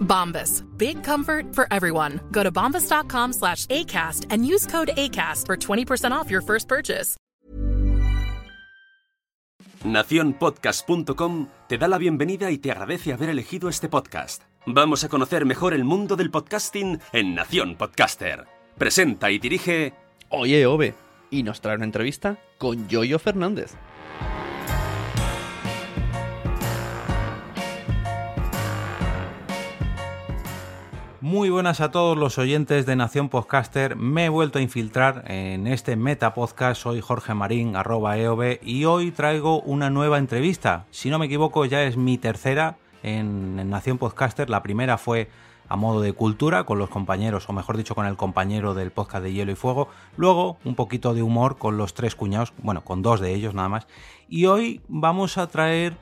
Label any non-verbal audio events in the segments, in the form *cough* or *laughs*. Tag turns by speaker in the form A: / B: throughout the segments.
A: Bombas. Big comfort for everyone. Go to bombas.com slash ACAST and use code ACAST for 20% off your first purchase.
B: Naciónpodcast.com te da la bienvenida y te agradece haber elegido este podcast. Vamos a conocer mejor el mundo del podcasting en Nación Podcaster. Presenta y dirige...
C: Oye, Ove, y nos trae una entrevista con Yoyo Fernández.
D: Muy buenas a todos los oyentes de Nación Podcaster. Me he vuelto a infiltrar en este Meta Podcast. Soy Jorge Marín, arroba EOB, y hoy traigo una nueva entrevista. Si no me equivoco, ya es mi tercera en, Nación Podcaster. La primera fue a modo de cultura con los compañeros, o mejor dicho, con el compañero del podcast de Hielo y Fuego. Luego, un poquito de humor con los tres cuñados, bueno, con dos de ellos nada más. Y hoy vamos a traer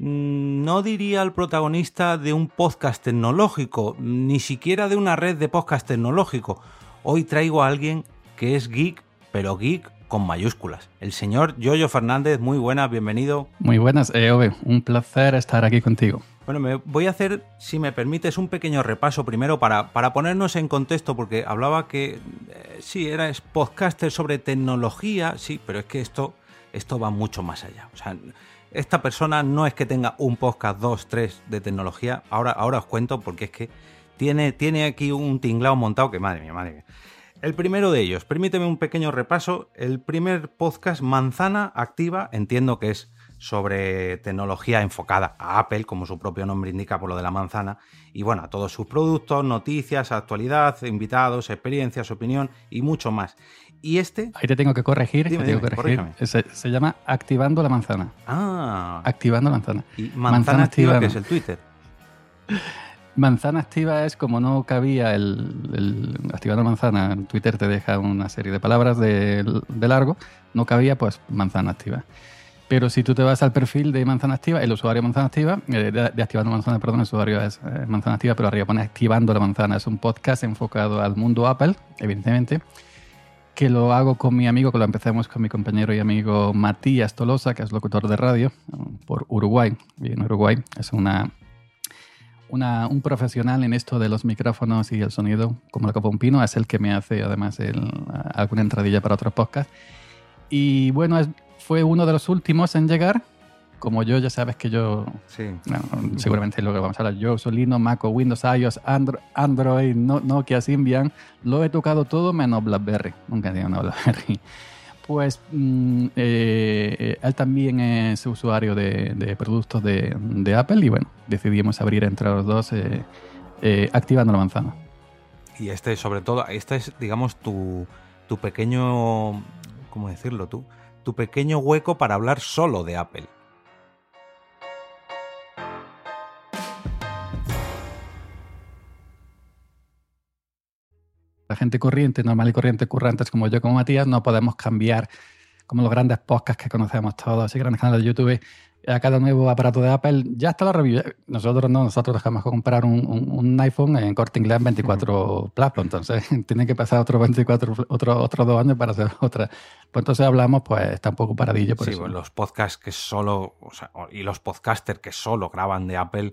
D: no diría al protagonista de un podcast tecnológico, ni siquiera de una red de podcast tecnológico. Hoy traigo a alguien que es geek, pero geek con mayúsculas. El señor Yoyo Fernández, muy buenas, bienvenido.
E: Muy buenas, EOB, un placer estar aquí contigo.
D: Bueno, me voy a hacer, si me permites, un pequeño repaso primero para, para ponernos en contexto, porque hablaba que eh, sí, eras podcaster sobre tecnología, sí, pero es que esto, esto va mucho más allá. O sea, esta persona no es que tenga un podcast, dos, tres de tecnología. Ahora, ahora os cuento porque es que tiene, tiene aquí un tinglao montado que madre mía, madre mía. El primero de ellos, permíteme un pequeño repaso. El primer podcast, Manzana Activa, entiendo que es sobre tecnología enfocada a Apple, como su propio nombre indica por lo de la manzana, y bueno, a todos sus productos, noticias, actualidad, invitados, experiencias, opinión y mucho más. Y este...
E: Ahí te tengo que corregir,
D: Dime,
E: te tengo
D: dime,
E: que corregir. Se, se llama Activando la manzana.
D: Ah,
E: Activando la manzana.
D: y manzana, activa,
E: activa
D: que es el Twitter. *laughs*
E: Manzana activa es como no cabía el, el activando la manzana. Twitter te deja una serie de palabras de, de largo. No cabía, pues manzana activa. Pero si tú te vas al perfil de manzana activa, el usuario manzana activa, eh, de, de activando manzana, perdón, el usuario es eh, manzana activa, pero arriba pone activando la manzana. Es un podcast enfocado al mundo Apple, evidentemente, que lo hago con mi amigo, que lo empezamos con mi compañero y amigo Matías Tolosa, que es locutor de radio por Uruguay, vive en Uruguay. Es una una- un profesional en esto de los micrófonos y el sonido, como la copa un pino, es el que me hace además el- alguna entradilla para otros podcasts. Y bueno, es- fue uno de los últimos en llegar. Como yo, ya sabes que yo,
D: Sí.
E: bueno, seguramente luego vamos a hablar, yo soy Linux, Mac, Windows, iOS, Andro- Android, no- Nokia, Symbian, lo he tocado todo menos BlackBerry. Nunca he tenido una BlackBerry. Pues mm, eh, eh, él también es usuario de, de productos de, de Apple y bueno, decidimos abrir entre los dos eh, eh, activando la manzana.
D: Y este, sobre todo, este es, digamos, tu, tu pequeño. ¿Cómo decirlo tú? Tu pequeño hueco para hablar solo de Apple.
E: Gente corriente, normal y corriente, currantes como yo, como Matías, no podemos cambiar como los grandes podcasts que conocemos todos y grandes canales de YouTube a cada nuevo aparato de Apple, ya está la review. Nosotros no, nosotros dejamos comprar un, un, iPhone en corte inglés 24 Plus, pues entonces *laughs* tiene que pasar otros 24, otro, otros dos años para hacer otra. Pues entonces hablamos, pues está un poco paradillo por
D: sí,
E: eso.
D: Pues los podcasts que solo, o sea, y los podcasters que solo graban de Apple, mm,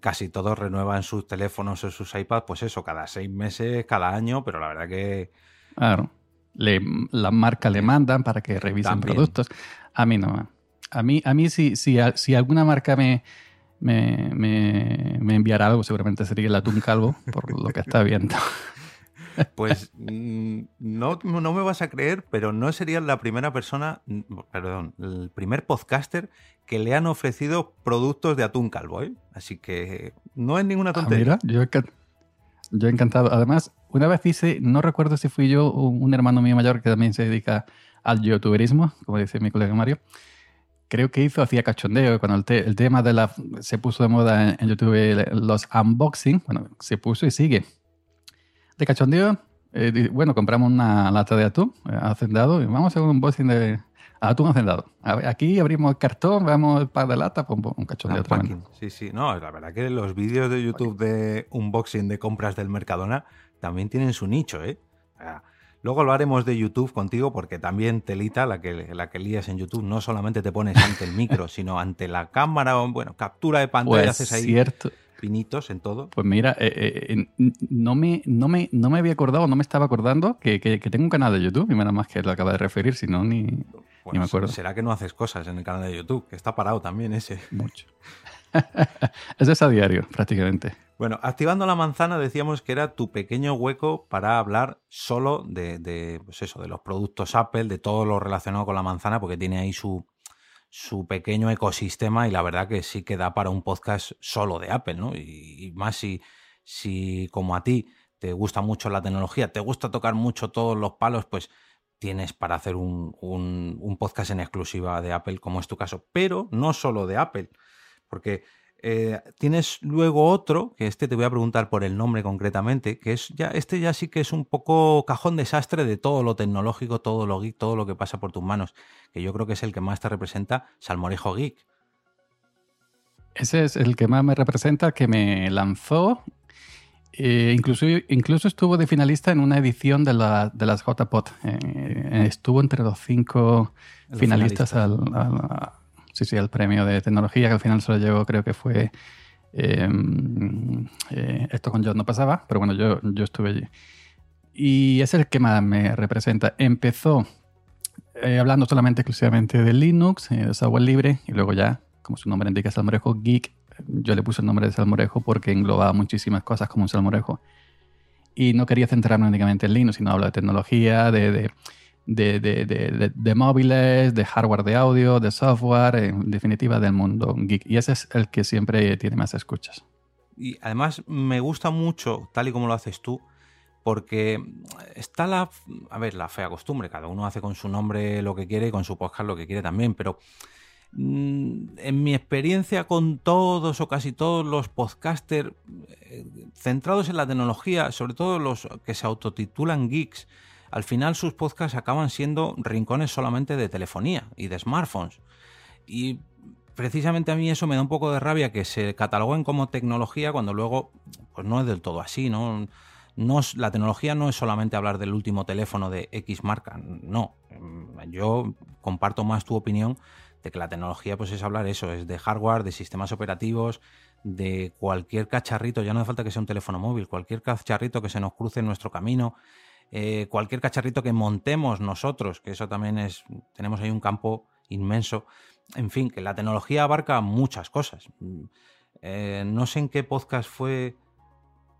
D: casi todos renuevan sus teléfonos o sus iPads, pues eso, cada seis meses, cada año, pero la verdad que...
E: Claro. Le, las marcas le mandan para que revisen productos. A mí no a mí, a mí si, si, si alguna marca me, me, me, enviara algo, seguramente sería el atún calvo, por lo que está viendo. *laughs*
D: Pues mm, no, no me vas a creer, pero no sería la primera persona, mm, perdón, el primer podcaster que le han ofrecido productos de atún calvo, ¿eh? Así que no es ninguna ah, tontería.
E: mira, yo, yo encantado. Además, una vez hice, no recuerdo si fui yo o un hermano mío mayor que también se dedica al youtuberismo, como dice mi colega Mario, creo que hizo, hacía cachondeo, cuando el, tema de la, se puso de moda en, YouTube los unboxing, bueno, se puso y sigue. De cachondeo, eh, bueno, compramos una lata de atún eh, hacendado y vamos a hacer un unboxing de atún hacendado. aquí abrimos el cartón, vemos el par de lata, pues, un cachondeo tremendo.
D: Sí, sí, no, la verdad que los vídeos de YouTube de unboxing de compras del Mercadona también tienen su nicho, ¿eh? Luego lo haremos de YouTube contigo porque también telita la que, la que lías en YouTube. No solamente te pones ante el micro, *laughs* sino ante la cámara, bueno, captura de pantalla, pues haces ahí
E: cierto.
D: Pinitos en todo.
E: Pues mira, eh, eh, no, me, no, me, no me había acordado, no me estaba acordando que, tengo un canal de YouTube y menos más que lo acaba de referir, si no, ni, ni me acuerdo.
D: Será que no haces cosas en el canal de YouTube, que está parado también ese.
E: Mucho. *laughs* Eso es a diario, prácticamente.
D: Bueno, activando la manzana decíamos que era tu pequeño hueco para hablar solo de, pues eso, de los productos Apple, de todo lo relacionado con la manzana, porque tiene ahí su, su pequeño ecosistema y la verdad que sí que da para un podcast solo de Apple, ¿no? Y, más si, si como a ti te gusta mucho la tecnología, te gusta tocar mucho todos los palos, pues tienes para hacer un, un podcast en exclusiva de Apple, como es tu caso. Pero no solo de Apple, porque eh, tienes luego otro, que este te voy a preguntar por el nombre concretamente, que es ya, este ya sí que es un poco cajón desastre de todo lo tecnológico, todo lo geek, todo lo que pasa por tus manos, que yo creo que es el que más te representa, Salmorejo Geek.
E: Ese es el que más me representa, que me lanzó. Eh, incluso, incluso estuvo de finalista en una edición de, la, de las JPOT. Eh, estuvo entre los cinco finalistas, al sí, sí, el premio de tecnología, que al final se lo llevó, creo que fue. Em, eh, esto con John no pasaba, pero bueno, yo, yo estuve allí. Y es el que más me representa. Empezó eh, hablando solamente exclusivamente de Linux, eh, de software libre, y luego ya, como su nombre indica, Salmorejo Geek, yo le puse el nombre de Salmorejo porque englobaba muchísimas cosas como un Salmorejo. Y no quería centrarme únicamente en Linux, sino hablo de tecnología, de de, de, de, de, móviles, de hardware de audio, de software, en definitiva del mundo geek. Y ese es el que siempre tiene más escuchas.
D: Y además me gusta mucho, tal y como lo haces tú, porque está la, a ver, la fea costumbre, cada uno hace con su nombre lo que quiere y con su podcast lo que quiere también, pero mm, en mi experiencia con todos o casi todos los podcasters eh, centrados en la tecnología, sobre todo los que se autotitulan geeks, al final sus podcasts acaban siendo rincones solamente de telefonía y de smartphones. Y precisamente a mí eso me da un poco de rabia que se cataloguen como tecnología cuando luego pues no es del todo así, ¿no? No la tecnología no es solamente hablar del último teléfono de X marca, no. Yo comparto más tu opinión de que la tecnología pues es hablar eso, es de hardware, de sistemas operativos, de cualquier cacharrito, ya no hace falta que sea un teléfono móvil, cualquier cacharrito que se nos cruce en nuestro camino, eh, cualquier cacharrito que montemos nosotros, que eso también es, tenemos ahí un campo inmenso. En fin, que la tecnología abarca muchas cosas. Eh, no sé en qué podcast fue,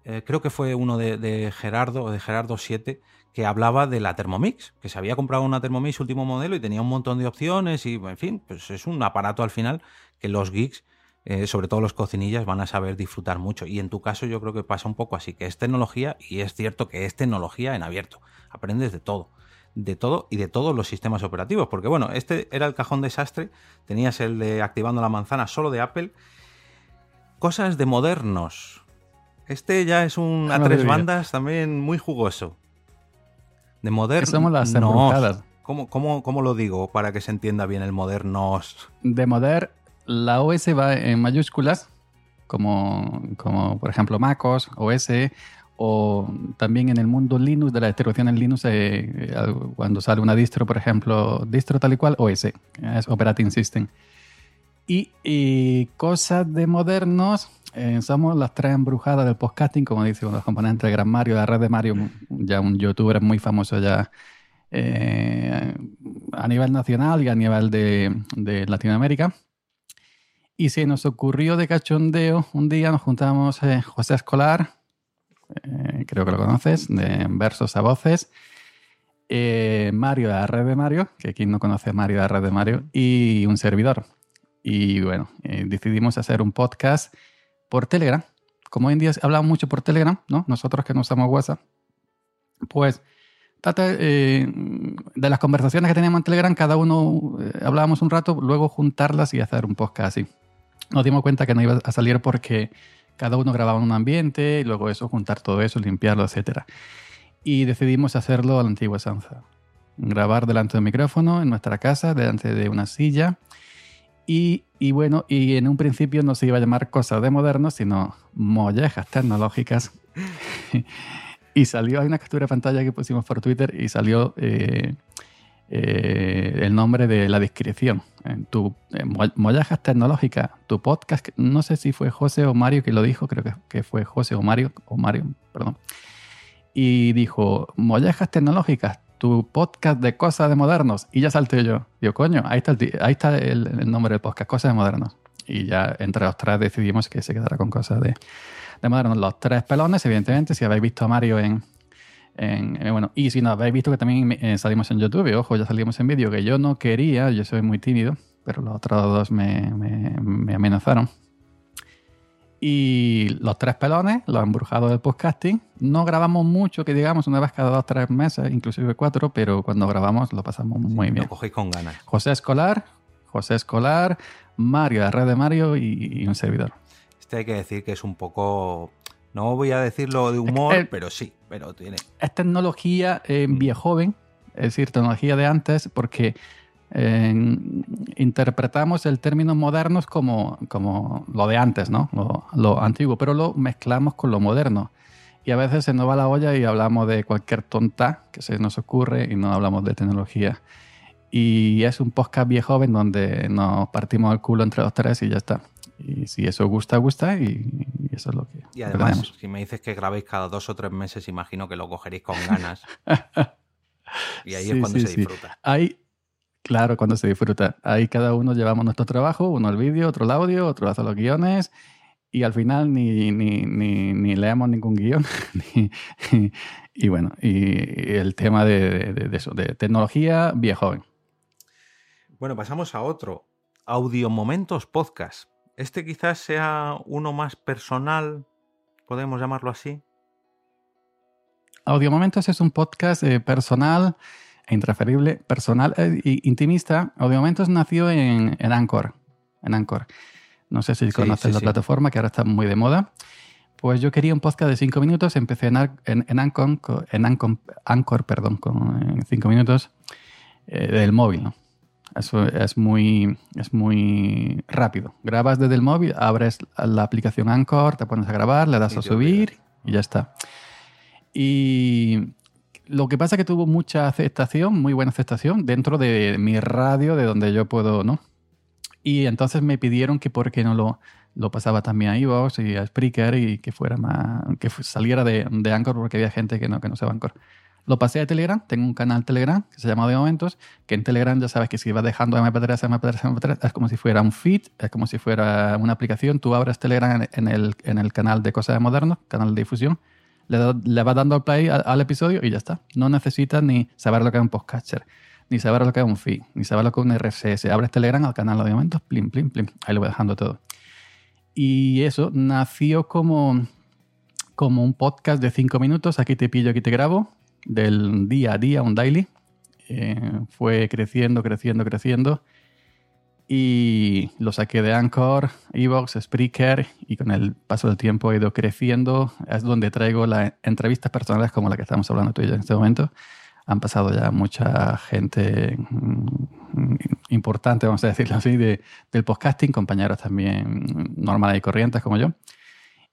D: eh, creo que fue uno de, Gerardo, de Gerardo 7, que hablaba de la Thermomix, que se había comprado una Thermomix último modelo y tenía un montón de opciones y, en fin, pues es un aparato al final que los geeks eh, sobre todo los cocinillas, van a saber disfrutar mucho. Y en tu caso yo creo que pasa un poco así, que es tecnología y es cierto que es tecnología en abierto. Aprendes de todo, de todo y de todos los sistemas operativos. Porque bueno, este era el cajón desastre, tenías el de activando la manzana solo de Apple. Cosas de modernos. Este ya es un a
E: Madre
D: tres bandas también muy jugoso. De modernos.
E: Somos las.
D: ¿Cómo, cómo, cómo lo digo para que se entienda bien el modernos?
E: De Moder, la OS va en mayúsculas, como, como por ejemplo MacOS, OS, o también en el mundo Linux, de la distribución en Linux, eh, eh, cuando sale una distro, por ejemplo, distro tal y cual, OS, es Operating System. Y, cosas de modernos, eh, somos las tres embrujadas del podcasting, como dice uno de los componentes Gran Mario, de la red de Mario, ya un youtuber muy famoso ya eh, a nivel nacional y a nivel de Latinoamérica. Y se nos ocurrió de cachondeo, un día nos juntamos eh, José Escolar, eh, creo que lo conoces, de Versos a Voces, eh, Mario de la red de Mario, que quien no conoce Mario de la red de Mario, y un servidor. Y bueno, decidimos hacer un podcast por Telegram. Como hoy en día hablamos mucho por Telegram, ¿no? Nosotros que no usamos WhatsApp, pues eh, de las conversaciones que teníamos en Telegram, cada uno eh, hablábamos un rato, luego juntarlas y hacer un podcast así. Nos dimos cuenta que no iba a salir porque cada uno grababa en un ambiente y luego eso, juntar todo eso, limpiarlo, etc. Y decidimos hacerlo a la antigua Sanza. Grabar delante del micrófono en nuestra casa, delante de una silla. Y, bueno, y en un principio no se iba a llamar cosas de modernos, sino mollejas tecnológicas. *laughs* y salió, hay una captura de pantalla que pusimos por Twitter y salió eh, eh, el nombre de la descripción. En tu eh, mo- mollejas tecnológicas, tu podcast, no sé si fue José o Mario que lo dijo, creo que, que fue José o Mario, o Mario, perdón. Y dijo, mollejas tecnológicas, tu podcast de cosas de modernos. Y ya salté yo. Digo, coño, ahí está el, ahí está el, el nombre del podcast, cosas de modernos. Y ya entre los tres decidimos que se quedara con cosas de, de modernos. Los tres pelones, evidentemente, si habéis visto a Mario en, en- eh, bueno, y si no habéis visto que también eh, salimos en YouTube, ojo, ya salimos en vídeo, que yo no quería, yo soy muy tímido, pero los otros dos me, me- me amenazaron. Y los tres pelones, los embrujados del podcasting, no grabamos mucho, que digamos, una vez cada dos o tres meses, inclusive cuatro, pero cuando grabamos lo pasamos muy bien.
D: Lo cogéis con ganas.
E: José Escolar, José Escolar, Mario, la red de Mario y, y un servidor.
D: Este hay que decir que es un poco. No voy a decirlo de humor,
E: el-
D: pero sí, pero tiene.
E: es tecnología eh, viejoven, es decir, tecnología de antes, porque eh, interpretamos el término modernos como, como lo de antes, ¿no? Lo, lo antiguo, pero lo mezclamos con lo moderno. Y a veces se nos va la olla y hablamos de cualquier tonta que se nos ocurre y no hablamos de tecnología. Y es un podcast viejoven donde nos partimos el culo entre los tres y ya está. Y si eso gusta, gusta y, y eso es lo que,
D: Y además,
E: tenemos.
D: si me dices que grabéis cada dos o tres meses, imagino que lo cogeréis con ganas. *laughs* y ahí
E: Sí,
D: es cuando
E: sí,
D: se
E: sí.
D: disfruta.
E: Ahí, claro, cuando se disfruta. Ahí cada uno llevamos nuestro trabajo, uno el vídeo, otro el audio, otro hace los guiones. Y al final ni, ni, ni, ni leemos ningún guion. *laughs* y bueno, y, el tema de, de- de eso, de tecnología viejo.
D: Bueno, pasamos a otro. Audio Momentos Podcast. Este quizás sea uno más personal, podemos llamarlo así.
E: Audio Momentos es un podcast eh, personal e intransferible, personal e intimista. Audio Momentos nació en, en Anchor. En Anchor. No sé si
D: Sí,
E: conoces
D: sí,
E: la
D: sí.
E: plataforma que ahora está muy de moda. Pues yo quería un podcast de cinco minutos. Empecé en, en, en Anchor, en Anchor, Anchor, perdón, con eh, cinco minutos eh, del móvil. ¿no? Eso es muy, es muy rápido. Grabas desde el móvil, abres la aplicación Anchor, te pones a grabar, le das a subir y ya está. Y lo que pasa es que tuvo mucha aceptación, muy buena aceptación dentro de mi radio, de donde yo puedo, ¿no? Y entonces me pidieron que por qué no lo, lo pasaba también a iVoox y a Spreaker y que fuera más, que saliera de, de Anchor porque había gente que no, que no usaba Anchor. Lo pasé a Telegram, tengo un canal Telegram que se llama De Momentos, que en Telegram ya sabes que si vas dejando MP3, MP3, MP3, es como si fuera un feed, es como si fuera una aplicación. Tú abres Telegram en, el, en el canal de Cosas de Modernos, canal de difusión, le, vas dando play al, episodio y ya está. No necesitas ni saber lo que es un podcatcher, ni saber lo que es un feed, ni saber lo que es un RSS. Abres Telegram al canal de Momentos, plim, plim, plim, ahí lo voy dejando todo. Y eso nació como, como un podcast de cinco minutos, aquí te pillo, aquí te grabo, del día a día, un daily. Eh, fue creciendo, creciendo, creciendo. y lo saqué de Anchor, Evox, Spreaker y con el paso del tiempo he ido creciendo. Es donde traigo las entrevistas personales como la que estamos hablando tú y yo en este momento. Han pasado ya mucha gente mm, importante, vamos a decirlo así, de, del podcasting, compañeros también normales y corrientes como yo.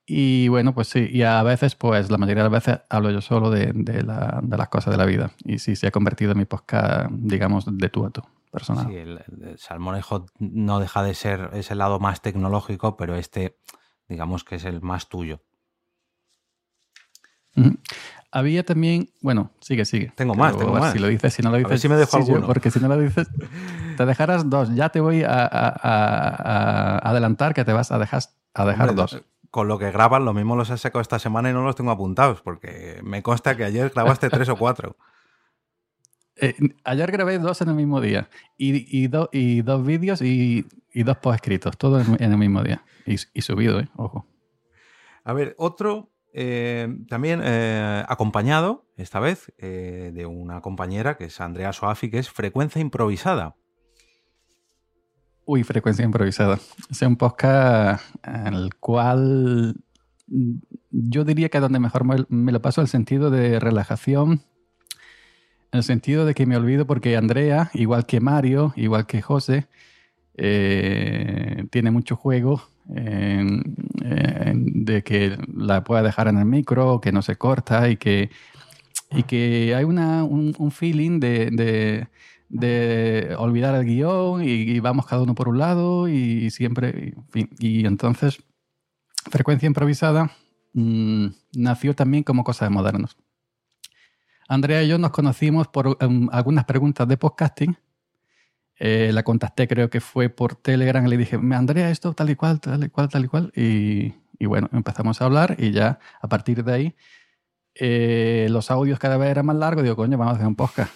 E: Y bueno, pues sí, y a veces, pues la mayoría de las veces hablo yo solo de, de, la, de las cosas de la vida. Y sí, se ha convertido en mi podcast, digamos, de tú a tú personal.
D: Sí, el, el salmorejo no deja de ser ese lado más tecnológico, pero este, digamos que es el más tuyo.
E: Había también, bueno, sigue, sigue.
D: Tengo más, tengo más.
E: Si lo dices, si no lo dices.
D: A ver si me dejo
E: sí,
D: alguno.
E: Porque si no lo dices, te dejarás dos. Ya te voy a, a, a adelantar que te vas a dejar, a dejar
D: Hombre,
E: dos.
D: Con lo que grabas, lo mismo los he sacado esta semana y no los tengo apuntados, porque me consta que ayer grabaste tres o cuatro. *laughs*
E: Eh, ayer grabé dos en el mismo día y, y, do, y dos vídeos y, y, dos post escritos, todo en, el mismo día y, subido, eh, ojo.
D: A ver, otro eh, también eh, acompañado, esta vez, de una compañera que es Andrea Soafi, que es Frecuencia Improvisada.
E: Uy, Frecuencia Improvisada. Es un podcast el cual yo diría que donde mejor me, lo paso el sentido de relajación, el sentido de que me olvido porque Andrea, igual que Mario, igual que José, eh, tiene mucho juego de que la pueda dejar en el micro, que no se corta y que, y que hay una, un, feeling de, de, olvidar el guion y, vamos cada uno por un lado y, siempre... Y, entonces, frecuencia improvisada mmm, nació también como cosa de modernos. Andrea y yo nos conocimos por um, algunas preguntas de podcasting. Eh, la contacté, creo que fue por Telegram. Le dije, Andrea, esto tal y cual, tal y cual, tal y cual. Y, bueno, empezamos a hablar y ya a partir de ahí eh, los audios cada vez eran más largos. Digo, coño, vamos a hacer un podcast.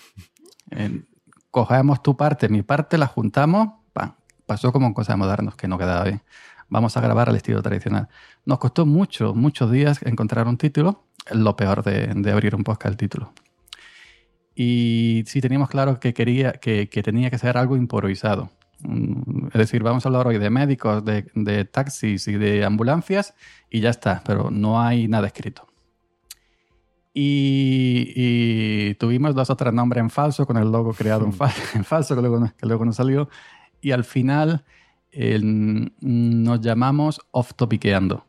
E: Cogemos tu parte, mi parte, la juntamos. ¡pam! Pasó como en cosas de modernos, que no quedaba bien. Vamos a grabar al estilo tradicional. Nos costó mucho, muchos días encontrar un título. Lo peor de, abrir un podcast, el título y sí teníamos claro que quería que, tenía que ser algo improvisado. Mm, Es decir, vamos a hablar hoy de médicos, de, taxis y de ambulancias y ya está, pero no hay nada escrito. Y, y tuvimos dos o tres nombres en falso con el logo creado en, *laughs* en falso que luego, que luego nos salió y al final eh, nos llamamos Off Topiqueando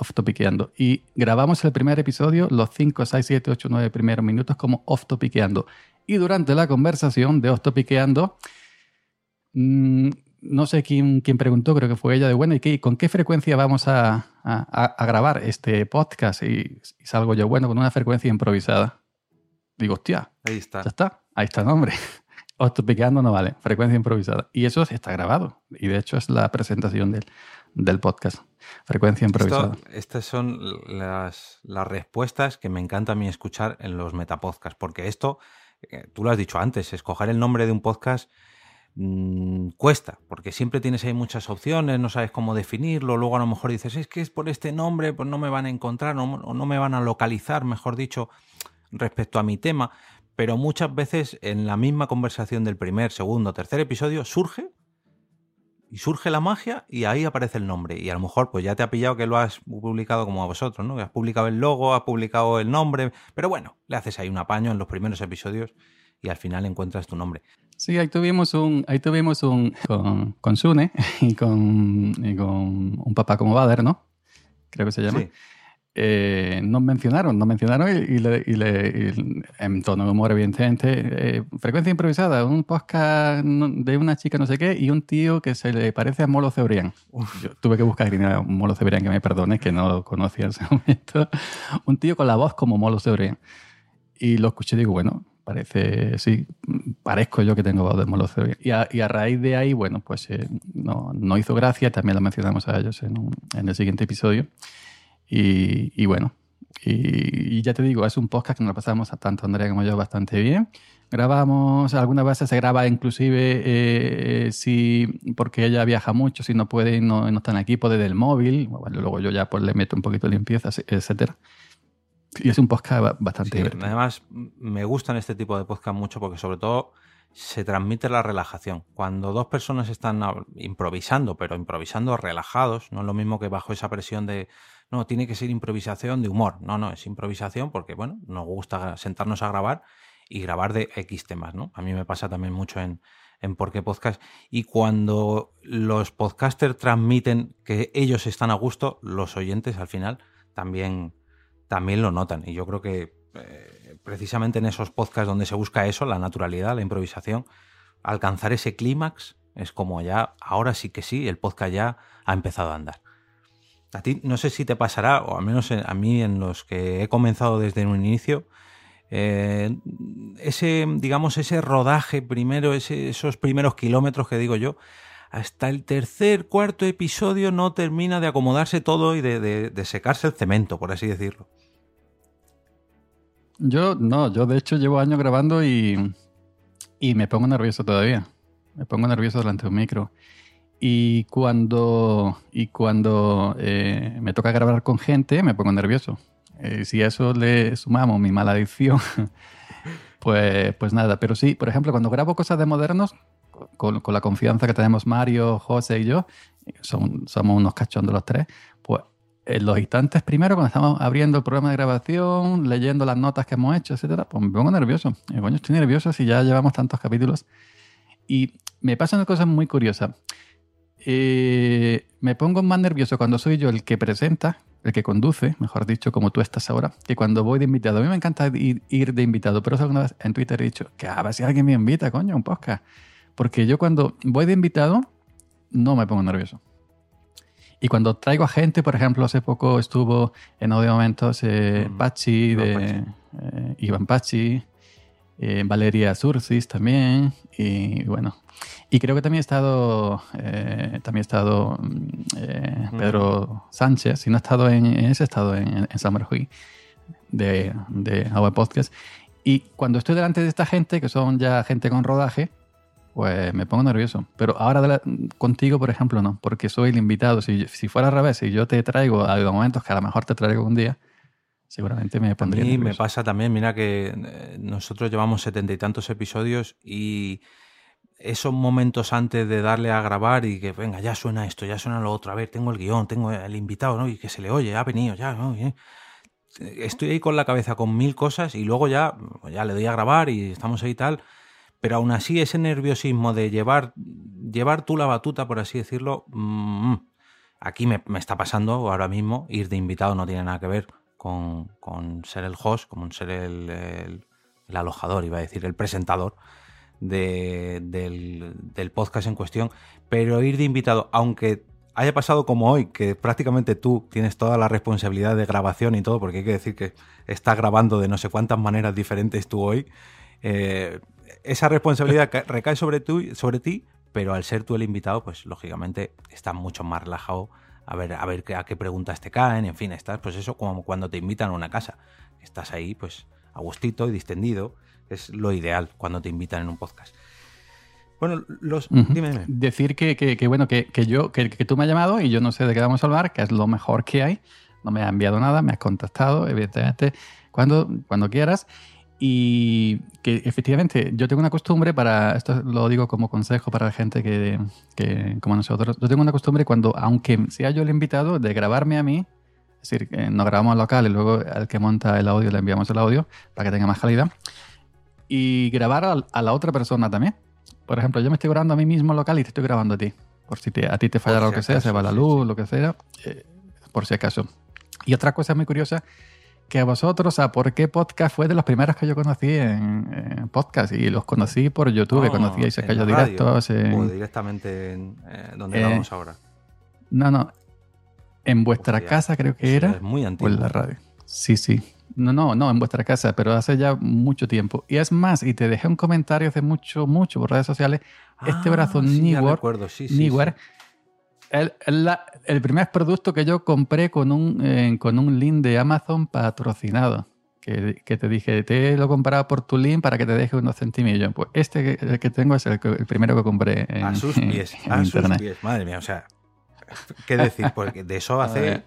E: off topiqueando. Y grabamos el primer episodio, los 5, 6, 7, 8, 9 primeros minutos como off topiqueando. Y durante la conversación de off topiqueando, mmm, no sé quién, quién, preguntó, creo que fue ella, de bueno, ¿y qué, con qué frecuencia vamos a, a, a grabar este podcast? Y, y, salgo yo, bueno, con una frecuencia improvisada. Digo, hostia,
D: ahí está.
E: Ya está, ahí está el nombre. *laughs* Off topiqueando no vale, frecuencia improvisada. Y eso está grabado. Y de hecho es la presentación del, del podcast. Frecuencia improvisada.
D: Esto, estas son las, las, respuestas que me encanta a mí escuchar en los metapodcasts, porque esto, eh, tú lo has dicho antes, escoger el nombre de un podcast mmm, cuesta, porque siempre tienes ahí muchas opciones, no sabes cómo definirlo, luego a lo mejor dices, es que es por este nombre, pues no me van a encontrar o no, no me van a localizar, mejor dicho, respecto a mi tema, pero muchas veces en la misma conversación del primer, segundo, tercer episodio surge y surge la magia y ahí aparece el nombre. Y a lo mejor pues ya te ha pillado que lo has publicado como a vosotros, ¿no? Que has publicado el logo, has publicado el nombre, pero bueno, le haces ahí un apaño en los primeros episodios y al final encuentras tu nombre.
E: Sí, ahí tuvimos un, ahí tuvimos un con, con Sune *laughs* y con, y con un papá como Bader, ¿no? Creo que se llama. Sí. Eh, nos mencionaron, nos mencionaron y, y, le, y, le, en tono de humor, evidentemente. Eh, frecuencia improvisada, un podcast de una chica no sé qué y un tío que se le parece a Molo Cebrián. Yo tuve que buscar a Molo Cebrián, que me perdone, que no lo conocía en ese *laughs* momento. Un tío con la voz como Molo Cebrián. Y lo escuché y digo, bueno, parece, sí, parezco yo que tengo voz de Molo Cebrián. Y y a raíz de ahí, bueno, pues eh, no, no, hizo gracia, también lo mencionamos a ellos en, un, en el siguiente episodio. Y, y bueno, y, y, ya te digo, es un podcast que nos lo pasamos a tanto Andrea como yo bastante bien. Grabamos, algunas veces se graba inclusive eh, si, porque ella viaja mucho, si no puede y no, no está en equipo desde el móvil. Bueno, luego yo ya pues le meto un poquito de limpieza, etcétera. Y es un podcast bastante divertido.
D: Además, me gustan este tipo de podcast mucho porque sobre todo se transmite la relajación. Cuando dos personas están improvisando, pero improvisando relajados, no es lo mismo que bajo esa presión de, no, tiene que ser improvisación de humor. No, no, es improvisación porque, bueno, nos gusta sentarnos a grabar y grabar de X temas, ¿no? A mí me pasa también mucho en, en Por qué Podcast. Y cuando los podcasters transmiten que ellos están a gusto, los oyentes al final también, también lo notan. Y yo creo que eh, precisamente en esos podcasts donde se busca eso, la naturalidad, la improvisación, alcanzar ese clímax es como ya, ahora sí que sí, el podcast ya ha empezado a andar. A ti no sé si te pasará, o al menos a mí en los que he comenzado desde un inicio, eh, ese, digamos, ese rodaje primero, esos primeros kilómetros que digo yo, hasta el tercer, cuarto episodio no termina de acomodarse todo y de, secarse el cemento, por así decirlo.
E: Yo no, yo de hecho llevo años grabando y, y me pongo nervioso todavía. Me pongo nervioso delante de un micro. Y cuando, y cuando eh, me toca grabar con gente, me pongo nervioso. Eh, si a eso le sumamos mi mala adicción, *laughs* pues, pues nada. Pero sí, por ejemplo, cuando grabo cosas de modernos, con, con la confianza que tenemos Mario, José y yo, somos unos cachondos los tres, en los instantes primero, cuando estamos abriendo el programa de grabación, leyendo las notas que hemos hecho, etcétera, pues me pongo nervioso. Y, coño, estoy nervioso si ya llevamos tantos capítulos. Y me pasa una cosa muy curiosa. Eh, me pongo más nervioso cuando soy yo el que presenta, el que conduce, mejor dicho, como tú estás ahora, que cuando voy de invitado. A mí me encanta ir, de invitado, pero alguna vez en Twitter he dicho que a ver si alguien me invita, coño, un podcast. Porque yo cuando voy de invitado no me pongo nervioso. Y cuando traigo a gente, por ejemplo, hace poco estuvo en audio momentos eh, mm. Pachi, de eh, Iván Pachi, eh, Valeria Surcis también, y bueno, y creo que también ha estado, eh, también ha estado mm, eh, Pedro Sánchez, si no ha estado en, ese estado en, en Summer de, de Our Podcast. Y cuando estoy delante de esta gente, que son ya gente con rodaje, pues me pongo nervioso. Pero ahora contigo, por ejemplo, no, porque soy el invitado. Si, si fuera al revés, si yo te traigo a momentos que a lo mejor te traigo un día, seguramente me pondría.
D: A mí
E: me
D: pasa también, mira que eh, nosotros llevamos setenta y tantos episodios y esos momentos antes de darle a grabar y que venga, ya suena esto, ya suena lo otro, a ver, tengo el guion, tengo el invitado, ¿no? Y que se le oye, ha venido, ya, ¿no? Estoy ahí con la cabeza con mil cosas y luego ya, ya le doy a grabar y estamos ahí y tal. Pero aún así, ese nerviosismo de llevar, llevar tú la batuta, por así decirlo, mm, aquí me, está pasando ahora mismo. Ir de invitado no tiene nada que ver con, con ser el host, como ser el, el alojador, iba a decir, el presentador del, podcast en cuestión, pero ir de invitado, aunque haya pasado como hoy, que prácticamente tú tienes toda la responsabilidad de grabación y todo, porque hay que decir que estás grabando de no sé cuántas maneras diferentes tú hoy, eh, esa responsabilidad recae sobre, tú, sobre ti, pero al ser tú el invitado, pues lógicamente estás mucho más relajado a ver, a ver a qué preguntas te caen, en fin, estás pues eso como cuando te invitan a una casa, estás ahí pues a gustito y distendido es lo ideal cuando te invitan en un podcast. Bueno, los. dime,
E: Decir que, que, bueno, que, que yo, que, tú me has llamado y yo no sé de qué vamos a hablar, que es lo mejor que hay. No me has enviado nada, me has contactado, evidentemente, cuando, cuando quieras. Y que efectivamente yo tengo una costumbre para, esto lo digo como consejo para la gente que, que como nosotros, yo tengo una costumbre cuando, aunque sea yo el invitado, de grabarme a mí, es decir, que nos grabamos local y luego al que monta el audio le enviamos el audio para que tenga más calidad y grabar a, la otra persona también. Por ejemplo, yo me estoy grabando a mí mismo local y te estoy grabando a ti. Por si a ti te falla lo que sea, se va la luz, lo que sea, eh, por si acaso. Y otra cosa muy curiosa, que a vosotros, ¿a por qué podcast fue de los primeros que yo conocí en, podcast? Y los conocí por YouTube, oh, conocí a cayó Directos.
D: o directamente en eh, donde vamos ahora.
E: No, no. En vuestra casa creo que era.
D: Es muy antiguo.
E: O en la radio. Sí, sí. No, no, no, en vuestra casa, pero hace ya mucho tiempo. Y es más, y te dejé un comentario hace mucho, mucho por redes sociales. este ah, brazo sí, el, el, primer producto que yo compré con un, eh, con un link de Amazon patrocinado. Que, que, te dije, te lo he comprado por tu link para que te deje unos centimillos. Pues este que, el que tengo es el, primero que compré en,
D: a sus *laughs* pies, a sus pies. Madre mía, o sea, ¿qué decir? Porque de eso *laughs* hace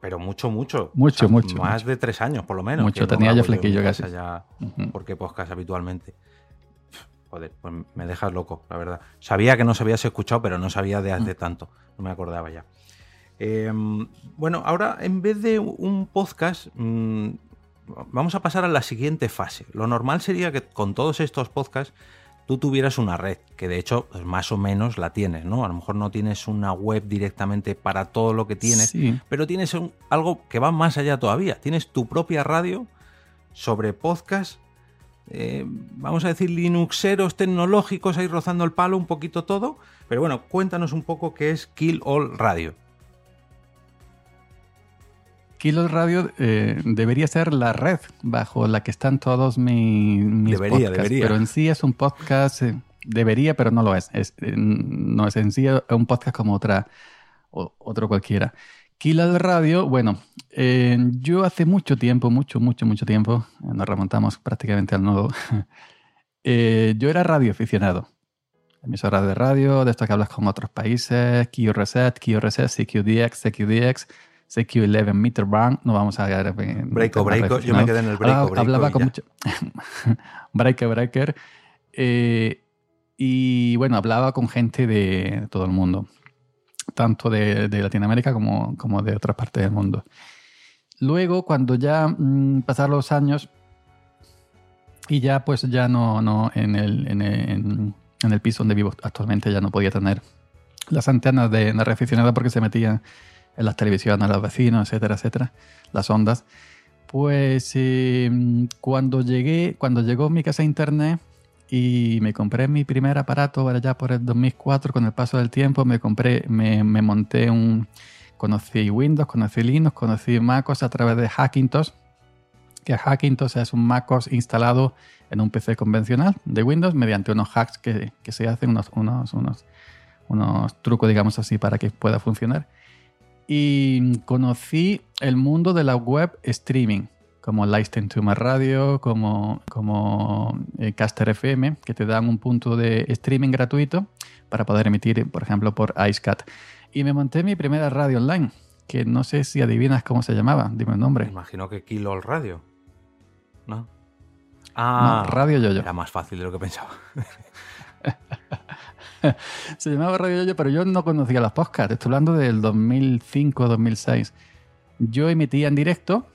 D: pero mucho, mucho.
E: Mucho, mucho.
D: Más de tres años, por lo menos.
E: Mucho, tenía yo flequillo casi.
D: Ya, Porque podcast habitualmente. Joder, pues me dejas loco, la verdad. Sabía que no se habías escuchado, pero no sabía de hace mm. tanto. No me acordaba ya. Em, bueno, ahora en vez de un podcast, mm, vamos a pasar a la siguiente fase. Lo normal sería que con todos estos podcasts tú tuvieras una red, que de hecho pues más o menos la tienes, ¿no? A lo mejor no tienes una web directamente para todo lo que tienes, pero tienes algo que va más allá todavía. Tienes tu propia radio sobre podcast, eh, vamos a decir Linuxeros tecnológicos, ahí rozando el palo un poquito todo. Pero bueno, cuéntanos un poco qué es Kill All Radio.
E: Kilo Radio eh, debería ser la red bajo la que están todos mis, debería, podcasts. Debería. Pero en sí es un podcast, eh, debería, pero no lo es. es no es en sí un podcast como otra, otro cualquiera. Kilo Radio, bueno, yo hace mucho tiempo, mucho, mucho, mucho tiempo, nos remontamos prácticamente al nodo, *laughs* yo era radio aficionado. Emisora de radio, de esto que hablas con otros países, QRZ, QRZ, CQDX, CQDX CQ11 Meter Bang, no vamos a.
D: Breako, breako, yo me quedé en el breako, breako
E: Hablaba con mucho. *laughs* breaker, breaker. Eh, y bueno, hablaba con gente de todo el mundo, tanto de, Latinoamérica como, como, de otras partes del mundo. Luego, cuando ya mm, pasaron los años y ya pues ya no, no en, el, en, el, en, el piso donde vivo actualmente ya no podía tener las antenas de, de reaficionada porque se metían en las televisiones, a los vecinos, etcétera, etcétera, las ondas. Pues em, cuando llegué, cuando llegó mi casa a internet y me compré mi primer aparato allá por el 2004, con el paso del tiempo me compré, me, monté un, conocí Windows, conocí Linux, conocí MacOS a través de Hackintosh, que Hackintosh es un MacOS instalado en un PC convencional de Windows mediante unos hacks que, que se hacen, unos, unos, unos, unos trucos, digamos así, para que pueda funcionar. Y conocí el mundo de la web streaming, como Listen to My Radio, como, como eh, Caster FM, que te dan un punto de streaming gratuito para poder emitir, por ejemplo, por IceCat. Y me monté mi primera radio online, que no sé si adivinas cómo se llamaba, dime el nombre.
D: imagino que Kilo Radio. ¿No?
E: Ah, Radio Yoyo.
D: Era más fácil de lo que pensaba. *laughs*
E: se llamaba Radio Yo, pero yo no conocía las podcasts. Estoy hablando del 2005-2006. Yo emitía en directo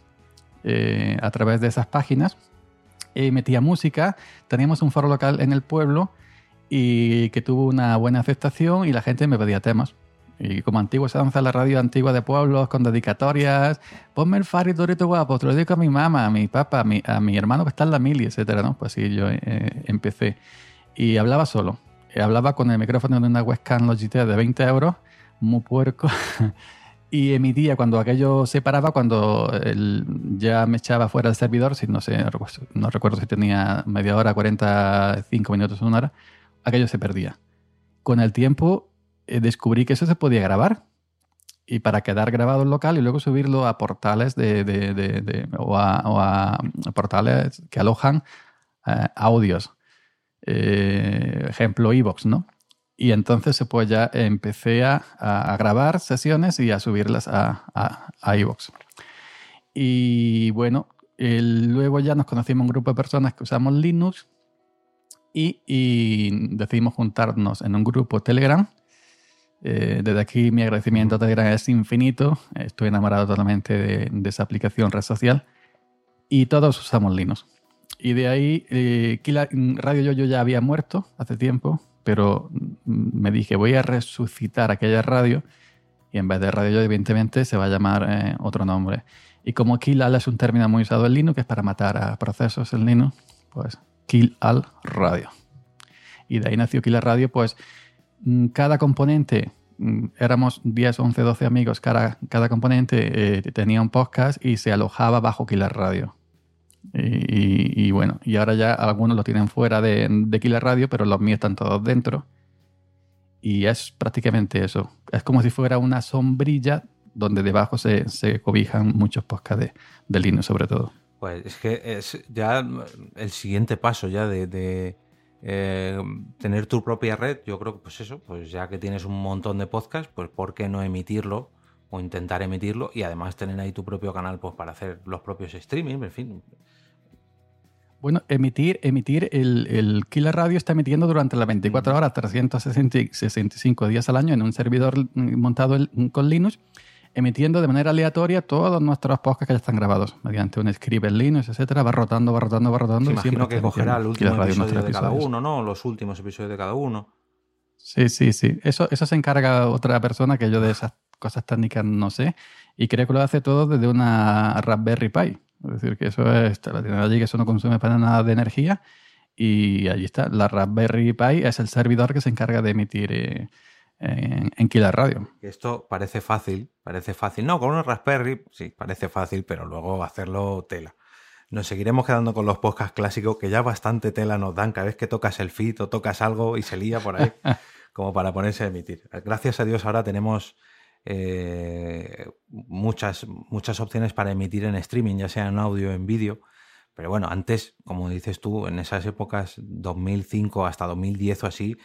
E: eh, a través de esas páginas. Emitía música. Teníamos un foro local en el pueblo y que tuvo una buena aceptación y la gente me pedía temas. Y como antiguo se danza la radio antigua de pueblos con dedicatorias, ponme el Fari Dorito guapo, te lo dedico a mi mamá, a mi papá, a mi, a mi hermano que está en la mili, etcétera, ¿no? Pues sí, yo eh, empecé. Y hablaba solo. Eh, hablaba con el micrófono de una webcam Logitech de 20 euros, muy puerco, *laughs* y emitía cuando aquello se paraba, cuando ya me echaba fuera del servidor, si no sé, no recuerdo si tenía media hora, 45 minutos, una hora, aquello se perdía. Con el tiempo eh, descubrí que eso se podía grabar y para quedar grabado en local y luego subirlo a portales de, o, a, portales que alojan eh, audios eh, ejemplo Evox, ¿no? Y entonces pues ya empecé a, grabar sesiones y a subirlas a, a, Evox. Y bueno, luego ya nos conocimos un grupo de personas que usamos Linux y, decidimos juntarnos en un grupo Telegram. Eh, desde aquí mi agradecimiento a Telegram es infinito. Estoy enamorado totalmente de, esa aplicación red social. Y todos usamos Linux. Y de ahí, eh, Radio Yo, yo ya había muerto hace tiempo, pero me dije, voy a resucitar aquella radio y en vez de Radio evidentemente, se va a llamar eh, otro nombre. Y como Kill Al es un término muy usado en Linux, que es para matar a procesos en Linux, pues Kill Al Radio. Y de ahí nació Kill Radio, pues mm, cada componente, mm, éramos 10, 11, 12 amigos, cada, cada componente eh, tenía un podcast y se alojaba bajo Kill Radio. Y, bueno, y ahora ya algunos lo tienen fuera de, de Killer Radio, pero los míos están todos dentro. Y es prácticamente eso. Es como si fuera una sombrilla donde debajo se, se cobijan muchos podcasts de, de, Linux, sobre todo.
D: Pues es que es ya el siguiente paso ya de, eh, tener tu propia red. Yo creo que, pues eso, pues ya que tienes un montón de podcasts, pues ¿por qué no emitirlo o intentar emitirlo y además tener ahí tu propio canal pues para hacer los propios streaming, en fin.
E: Bueno, emitir, emitir el, el Killer Radio está emitiendo durante las 24 horas, 365 días al año en un servidor montado con Linux, emitiendo de manera aleatoria todos nuestros podcasts que ya están grabados mediante un script en Linux, etcétera, va rotando, va rotando, va rotando.
D: imagino que cogerá el último episodio de cada uno, ¿no? Los últimos episodios de cada uno.
E: Sí, sí, sí. Eso, eso se encarga otra persona que yo de esas cosas técnicas no sé. Y creo que lo hace todo desde una Raspberry Pi. Es decir, que eso es, la tiene allí, que eso no consume para nada de energía. Y allí está. La Raspberry Pi es el servidor que se encarga de emitir eh, en, en Killer Radio.
D: Esto parece fácil, parece fácil. No, con una Raspberry, sí, parece fácil, pero luego hacerlo tela. Nos seguiremos quedando con los podcasts clásicos que ya bastante tela nos dan cada vez que tocas el feed o tocas algo y se lía por ahí, *laughs* como para ponerse a emitir. Gracias a Dios ahora tenemos eh, muchas, muchas opciones para emitir en streaming, ya sea en audio o en vídeo. Pero bueno, antes, como dices tú, en esas épocas 2005 hasta 2010 o así,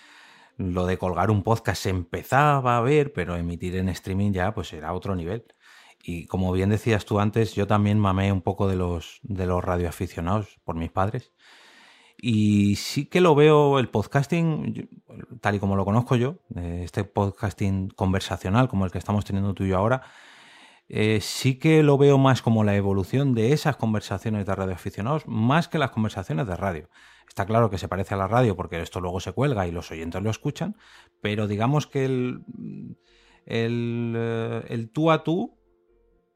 D: lo de colgar un podcast se empezaba a ver, pero emitir en streaming ya pues era otro nivel. Y como bien decías tú antes, yo también mamé un poco de los, de los radioaficionados por mis padres. Y sí que lo veo el podcasting, tal y como lo conozco yo, eh, este podcasting conversacional como el que estamos teniendo tú y yo ahora, eh, sí que lo veo más como la evolución de esas conversaciones de radioaficionados, más que las conversaciones de radio. Está claro que se parece a la radio porque esto luego se cuelga y los oyentes lo escuchan, pero digamos que el, el, eh, el tú a tú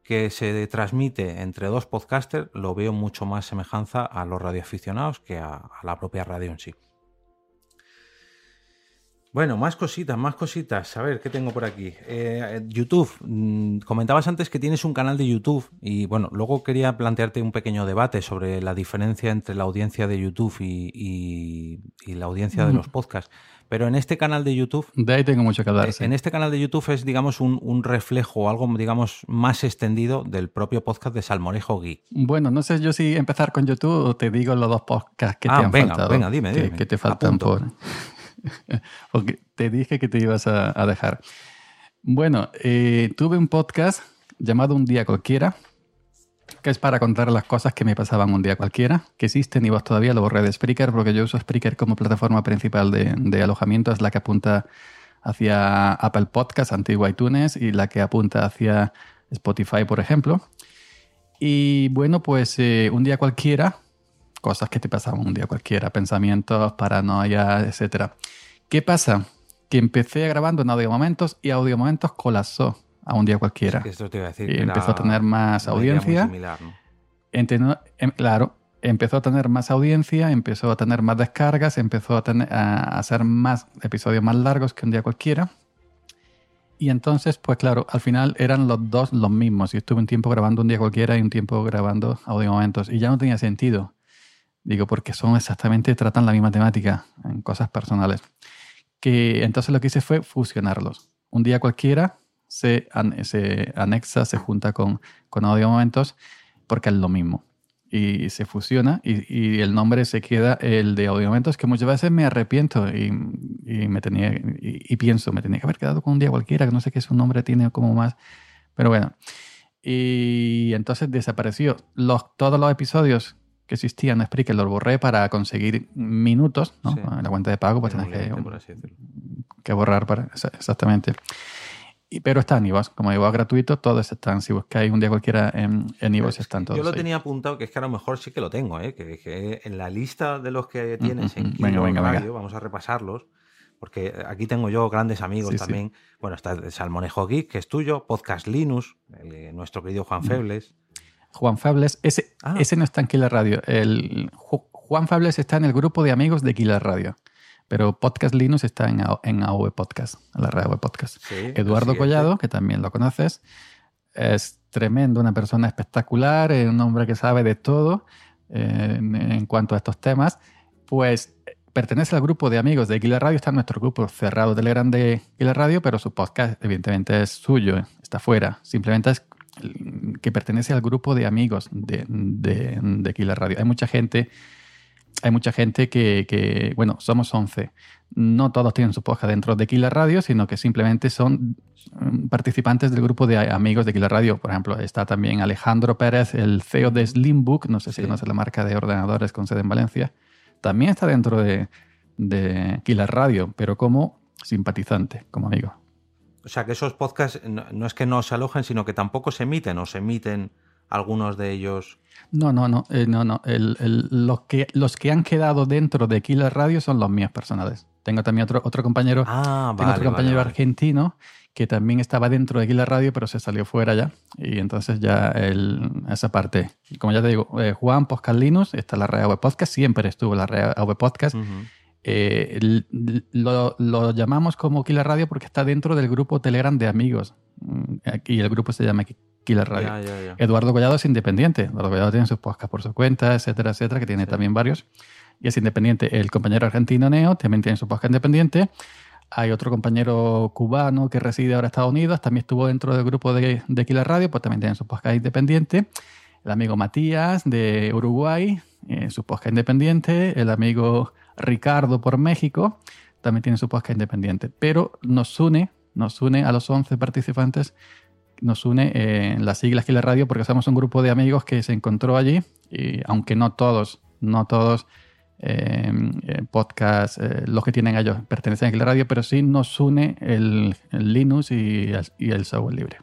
D: que se transmite entre dos podcasters lo veo mucho más semejanza a los radioaficionados que a, a la propia radio en sí. Bueno, más cositas, más cositas. A ver, ¿qué tengo por aquí? Eh, YouTube. Mm, comentabas antes que tienes un canal de YouTube y bueno, luego quería plantearte un pequeño debate sobre la diferencia entre la audiencia de YouTube y, y- y la audiencia de los podcasts. Pero en este canal de YouTube
E: De ahí tengo mucho que hablar.
D: eh. En este canal de YouTube es, digamos, un, un reflejo o algo, digamos, más extendido del propio podcast de Salmorejo Geek.
E: Bueno, no sé yo si empezar con YouTube o te digo los dos podcasts que
D: Ah,
E: te han
D: venga,
E: faltado.
D: venga, dime, dime.
E: que te faltan por. *laughs* Porque te dije que te ibas a, a dejar. Bueno, eh, tuve un podcast llamado Un Día Cualquiera, que es para contar las cosas que me pasaban un día cualquiera, que existen y vos todavía lo borré de Spreaker porque yo uso Spreaker como plataforma principal de, alojamiento, es la que apunta hacia Apple Podcasts, antiguo iTunes, y la que apunta hacia Spotify, por ejemplo. Y bueno, pues eh, un día cualquiera, cosas que te pasaban un día cualquiera, pensamientos, paranoia, etcétera. ¿Qué pasa? Que empecé grabando en audio momentos y audio momentos colapsó a un día cualquiera.
D: Esto te iba a decir.
E: Y empezó a tener más audiencia.
D: similar,
E: em- claro, empezó a tener más audiencia, empezó a tener más descargas, empezó a, tener, a hacer más episodios más largos que un día cualquiera. Y entonces, pues claro, al final eran los dos los mismos. Y estuve un tiempo grabando un día cualquiera y un tiempo grabando audio momentos. Y ya no tenía sentido. Digo, porque son exactamente, tratan la misma temática en cosas personales. Que entonces lo que hice fue fusionarlos. Un día cualquiera se, an- se anexa, se junta con, con audio momentos porque es lo mismo. Y se fusiona y, y el nombre se queda el de audio momentos que muchas veces me arrepiento y, y me tenía y, y pienso, me tenía que haber quedado con un día cualquiera, que no sé qué su nombre tiene como más. Pero bueno. Y entonces desapareció. Los, todos los episodios que existían en Spreaker los borré para conseguir minutos, ¿no?
D: Sí.
E: En la cuenta de pago, pues tenés que, que borrar para exa- exactamente. Y, pero está en iVoox, como iVoox gratuito, todos están. Si buscáis un día cualquiera en, en iVoox,
D: Es
E: están todos.
D: Yo lo
E: ahí.
D: tenía apuntado, que es que a lo mejor sí que lo tengo, ¿eh? que, que en la lista de los que tienes
E: mm,
D: en
E: mm. Venga, venga.
D: Radio, vamos a repasarlos, porque aquí tengo yo grandes amigos
E: Sí, sí.
D: también. Bueno, está Salmonejo Geek, que es tuyo, Podcast Linux, el- nuestro querido Juan
E: Mm.
D: Febles.
E: Juan Fables, ese,
D: Ah.
E: ese no está en Killer Radio. El, Ju- Juan Fables está en el grupo de amigos de Killer Radio. Pero Podcast Linux está en, A- en AV Podcast, en la red AV Podcast.
D: Sí,
E: Eduardo. Collado, que también lo conoces, es tremendo, una persona espectacular, eh, un hombre que sabe de todo eh, en, en cuanto a estos temas. Pues eh, pertenece al grupo de amigos de Killer Radio, está en nuestro grupo cerrado de Telegram de Killer Radio, pero su podcast evidentemente es suyo, está fuera. Simplemente es que pertenece al grupo de amigos de, de, de Radio. Hay mucha gente hay mucha gente que, que, bueno, somos 11. No todos tienen su podcast dentro de Killer Radio, sino que simplemente son mm, participantes del grupo de amigos de Killer Radio. Por ejemplo, está también Alejandro Pérez, el CEO de Slimbook, no sé si conoce la marca de ordenadores con sede en Valencia. También está dentro de, de Killer Radio, pero como simpatizante, como amigo.
D: O sea que esos podcasts no, no, es que no se alojen, sino que tampoco se emiten o se emiten algunos de ellos.
E: No, no, no, eh, no, no. El, el, los, que, los que han quedado dentro de Killer Radio son los míos personales. Tengo también otro, otro compañero,
D: ah,
E: tengo
D: vale,
E: otro compañero
D: vale,
E: argentino que también estaba dentro de Killer Radio, pero se salió fuera ya. Y entonces ya el, esa parte. Como ya te digo, eh, Juan Podcast Linux, está la red Podcast, siempre estuvo la red Podcast.
D: Uh -huh.
E: Eh, lo, lo, llamamos como Killer Radio porque está dentro del grupo Telegram de amigos. Y el grupo se llama Killer Radio.
D: Ya, ya, ya.
E: Eduardo Collado es independiente. Eduardo Collado tiene sus podcasts por su cuenta, etcétera, etcétera, que tiene
D: Sí.
E: también varios. Y es independiente. El compañero argentino Neo también tiene su podcast independiente. Hay otro compañero cubano que reside ahora en Estados Unidos, también estuvo dentro del grupo de, de Killer Radio, pues también tiene su podcast independiente. El amigo Matías de Uruguay, eh, su podcast independiente. El amigo Ricardo por México, también tiene su podcast independiente. Pero nos une, nos une a los 11 participantes, nos une eh, en las siglas Killer Radio porque somos un grupo de amigos que se encontró allí y aunque no todos, no todos eh, eh, podcasts, eh, los que tienen ellos pertenecen a Killer Radio, pero sí nos une el, el Linux y el, y el software libre.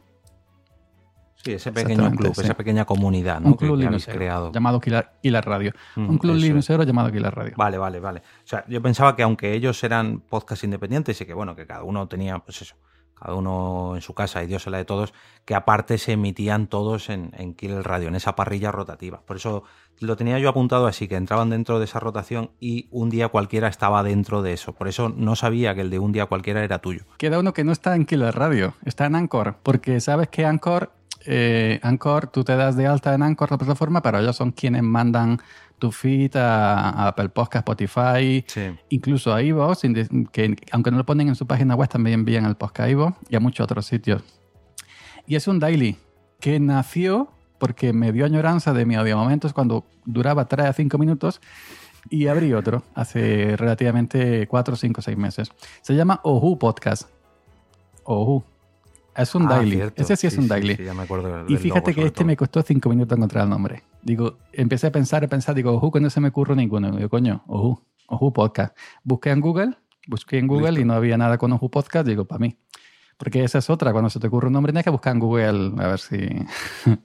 D: Sí, ese pequeño club,
E: sí.
D: esa pequeña comunidad ¿no?
E: Un club
D: que, que
E: Linux
D: creado.
E: llamado Killer Radio.
D: Mm,
E: un club
D: eso
E: Linux
D: es.
E: llamado Killer Radio.
D: Vale, vale, vale. O sea, yo pensaba que aunque ellos eran podcast independientes y que bueno, que cada uno tenía, pues eso, cada uno en su casa y Dios se la de todos, que aparte se emitían todos en, en Killer Radio, en esa parrilla rotativa. Por eso lo tenía yo apuntado así, que entraban dentro de esa rotación y un día cualquiera estaba dentro de eso. Por eso no sabía que el de un día cualquiera era tuyo.
E: Queda uno que no está en Killer Radio, está en Anchor, porque sabes que Anchor, eh, tú te das de alta en Anchor la plataforma, pero ellos son quienes mandan tu feed a, a Apple Podcast, Spotify,
D: Sí.
E: incluso a Ivo, que aunque no lo ponen en su página web, también envían el podcast a Ivo y a muchos otros sitios. Y es un daily que nació porque me dio añoranza de mi audio momentos cuando duraba 3 a 5 minutos y abrí otro hace relativamente 4, 5, 6 meses. Se llama Ohu Podcast. Ohu. Es un
D: Ah,
E: daily.
D: cierto.
E: Ese sí es un daily.
D: sí, ya me acuerdo del
E: Y fíjate que este
D: todo.
E: me costó 5 minutos encontrar el nombre. Digo, empecé a pensar, a pensar, digo, Ohu, que no se me ocurre ninguno. Digo, coño, Ohu, Ohu Podcast. Busqué en Google, busqué en Google
D: Listo.
E: y no había nada con Ohu Podcast. Digo, para mí. Porque esa es otra, cuando se te ocurre un nombre, tienes que buscar en Google a ver si. *laughs*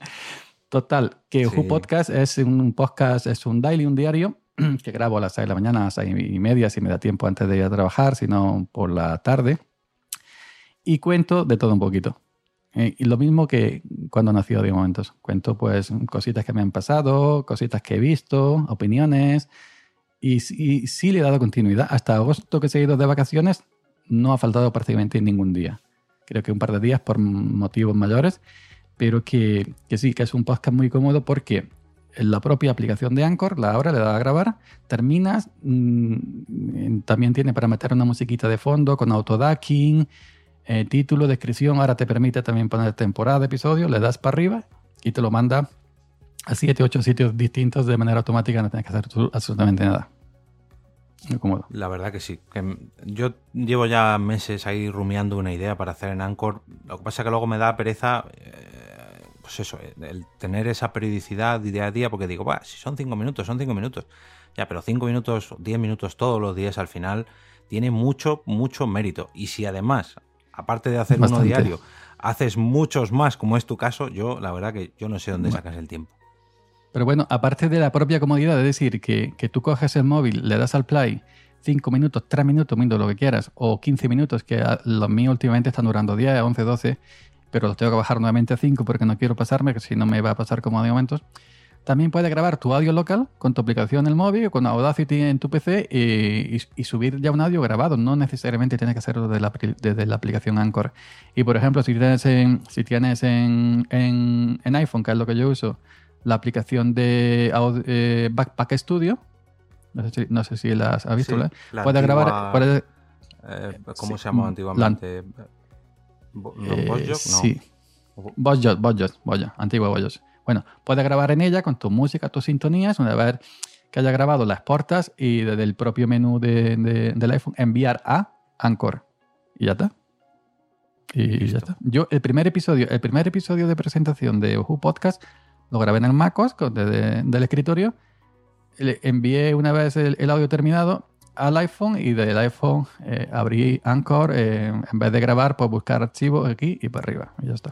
E: Total, que Ohu
D: Sí.
E: Podcast es un podcast, es un daily, un diario *clears throat* que grabo a las 6 de la mañana, a las 6 y media, si me da tiempo antes de ir a trabajar, si no por la tarde. Y cuento de todo un poquito. Eh, y lo mismo que cuando nació de momentos. Cuento pues cositas que me han pasado, cositas que he visto, opiniones. Y, y sí le he dado continuidad. Hasta agosto que he seguido de vacaciones, no ha faltado prácticamente ningún día. Creo que un par de días por motivos mayores, pero que, que sí, que es un podcast muy cómodo porque la propia aplicación de Anchor, la hora le da a grabar, terminas, mmm, también tiene para meter una musiquita de fondo con autodacking, eh, título, descripción, ahora te permite también poner temporada, episodio, le das para arriba y te lo manda a 7, 8 sitios distintos de manera automática, no tienes que hacer absolutamente nada.
D: La verdad que sí. Yo llevo ya meses ahí rumiando una idea para hacer en Anchor. Lo que pasa es que luego me da pereza, eh, pues eso, el tener esa periodicidad día a día, porque digo, bah, si son 5 minutos, son 5 minutos. Ya, pero 5 minutos, 10 minutos todos los días al final tiene mucho, mucho mérito. Y si además, aparte de hacer
E: Bastante.
D: uno diario, haces muchos más, como es tu caso, yo la verdad que yo no sé dónde sacas el tiempo.
E: Pero bueno, aparte de la propia comodidad, es decir, que, que tú coges el móvil, le das al play 5 minutos, 3 minutos, minutos, lo que quieras, o 15 minutos, que los míos últimamente están durando 10, 11, 12, pero los tengo que bajar nuevamente a 5 porque no quiero pasarme, que si no me va a pasar como de momentos. También puedes grabar tu audio local con tu aplicación en el móvil, con Audacity en tu PC y, y, y subir ya un audio grabado. No necesariamente tienes que hacerlo desde la, desde la aplicación Anchor. Y por ejemplo, si tienes en, si tienes en, en, en iPhone, que es lo que yo uso, la aplicación de eh, Backpack Studio. No sé si, no sé si la has visto.
D: Sí,
E: ¿eh?
D: la
E: puedes
D: antigua,
E: grabar. Puedes,
D: eh, ¿Cómo
E: sí,
D: se llamaba antiguamente?
E: ¿No
D: Eh, ¿Bosjok?
E: Sí. Bosjot, antigua Bosjot. Bueno, puedes grabar en ella con tu música, tus sintonías, una vez que haya grabado, las portas y desde el propio menú de, de, del iPhone enviar a Anchor. Y ya está. Y ya está. Yo, el primer episodio, el primer episodio de presentación de Who Podcast lo grabé en el MacOS desde del escritorio. Le envié una vez el, el, audio terminado al iPhone y del iPhone eh, abrí Anchor. Eh, en vez de grabar, pues buscar archivos aquí y para arriba. Y ya está.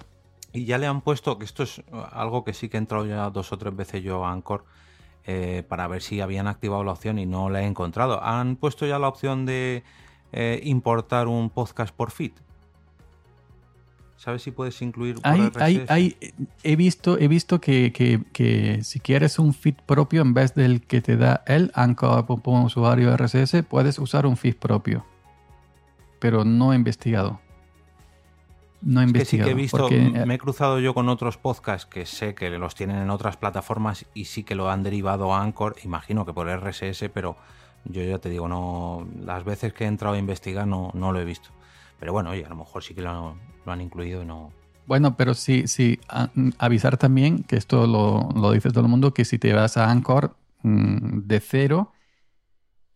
D: Y ya le han puesto, que esto es algo que sí que he entrado ya dos o tres veces yo a Anchor eh, para ver si habían activado la opción y no la he encontrado. Han puesto ya la opción de eh, importar un podcast por feed. ¿Sabes si puedes incluir por
E: hay, hay, hay, he visto, he visto que, que, que, si quieres un feed propio en vez del que te da el Anchor como usuario RSS, puedes usar un feed propio. Pero no he investigado. No he
D: es
E: investigado.
D: Que sí que he visto,
E: porque,
D: me he cruzado yo con otros podcasts que sé que los tienen en otras plataformas y sí que lo han derivado a Anchor, imagino que por RSS, pero yo ya te digo, no las veces que he entrado a investigar no, no lo he visto. Pero bueno, oye, a lo mejor sí que lo, lo han incluido y no.
E: Bueno, pero sí, sí, a, avisar también, que esto lo, lo, dice todo el mundo, que si te vas a Anchor mmm, de cero,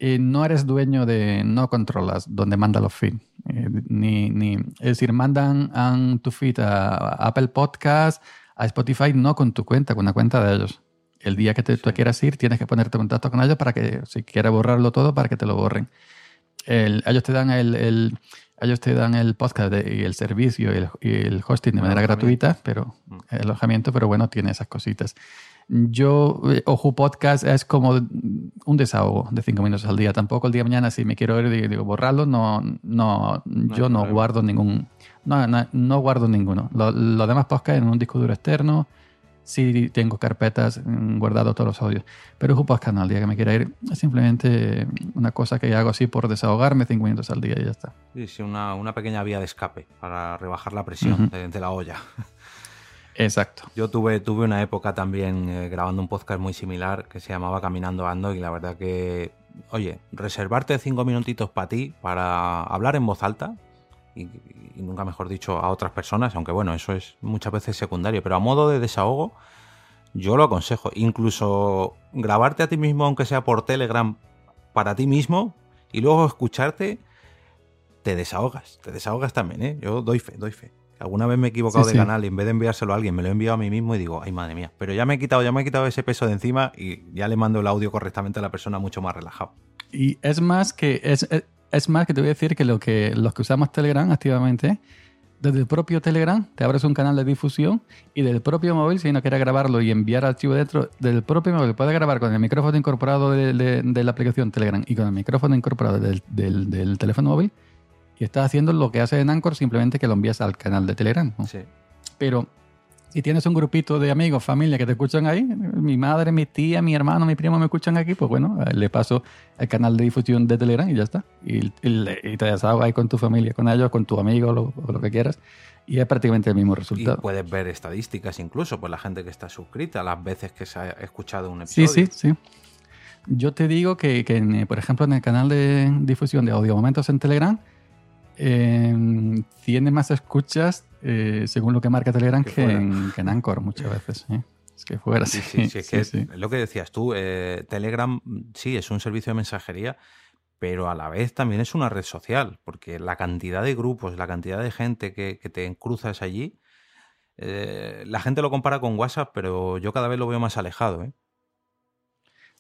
E: eh, no eres dueño de, no controlas dónde manda los feeds. Eh, ni, ni, es decir, mandan tu feed a, a, Apple Podcast, a Spotify, no con tu cuenta, con la cuenta de ellos. El día que te, sí. tú quieras ir, tienes que ponerte en contacto con ellos para que, si quieres borrarlo todo, para que te lo borren. El, ellos te dan el, el ellos te dan el podcast de, y el servicio y el, y el hosting de manera gratuita, pero el alojamiento, pero bueno, tiene esas cositas. Yo, eh, Ojo Podcast es como un desahogo de cinco minutos al día. Tampoco el día de mañana, si me quiero ir y digo borrarlo, no, no, no yo no guardo ningún, no, no, no guardo ninguno. Los lo demás podcast en un disco duro externo, sí tengo carpetas mm, guardado todos los audios. Pero Ojo Podcast no, el día que me quiera ir, es simplemente una cosa que hago así por desahogarme cinco minutos al día y ya está.
D: Sí, sí, una, una pequeña vía de escape para rebajar la presión uh -huh. de, de la olla.
E: Exacto.
D: Yo tuve, tuve una época también eh, grabando un podcast muy similar que se llamaba Caminando Ando y la verdad que, oye, reservarte cinco minutitos para ti, para hablar en voz alta y, y, nunca mejor dicho a otras personas, aunque bueno, eso es muchas veces secundario, pero a modo de desahogo yo lo aconsejo. Incluso grabarte a ti mismo, aunque sea por Telegram, para ti mismo y luego escucharte, te desahogas, te desahogas también, ¿eh? Yo doy fe, doy fe. Alguna vez me he equivocado sí, de sí. canal y en vez de enviárselo a alguien me lo he enviado a mí mismo y digo, ay madre mía, pero ya me he quitado, ya me he quitado ese peso de encima y ya le mando el audio correctamente a la persona mucho más relajado.
E: Y es más que es, es más que te voy a decir que lo que los que usamos Telegram activamente desde el propio Telegram te abres un canal de difusión y del propio móvil, si no quieres grabarlo y enviar archivo dentro del propio móvil, puedes grabar con el micrófono incorporado de, de, de la aplicación Telegram y con el micrófono incorporado del, del, del teléfono móvil y estás haciendo lo que hace en Anchor, simplemente que lo envías al canal de Telegram. ¿no?
D: Sí.
E: Pero si tienes un grupito de amigos, familia que te escuchan ahí, mi madre, mi tía, mi hermano, mi primo me escuchan aquí, pues bueno, le paso el canal de difusión de Telegram y ya está. Y, y, y te desahogas ahí con tu familia, con ellos, con tu amigo, lo, o lo que quieras. Y es prácticamente el mismo resultado.
D: Y puedes ver estadísticas incluso, pues la gente que está suscrita, las veces que se ha escuchado un episodio.
E: Sí, sí, sí. Yo te digo que, que por ejemplo, en el canal de difusión de Audio Momentos en Telegram, eh, tiene más escuchas, eh, según lo que marca Telegram, que, que, en, que en, Anchor muchas veces. ¿eh? Es que fuera
D: sí, sí, sí, es que lo que decías tú, eh, Telegram sí es un servicio de mensajería, pero a la vez también es una red social, porque la cantidad de grupos, la cantidad de gente que, que te cruzas allí, la gente lo compara con WhatsApp, pero yo cada vez lo veo más alejado. ¿eh?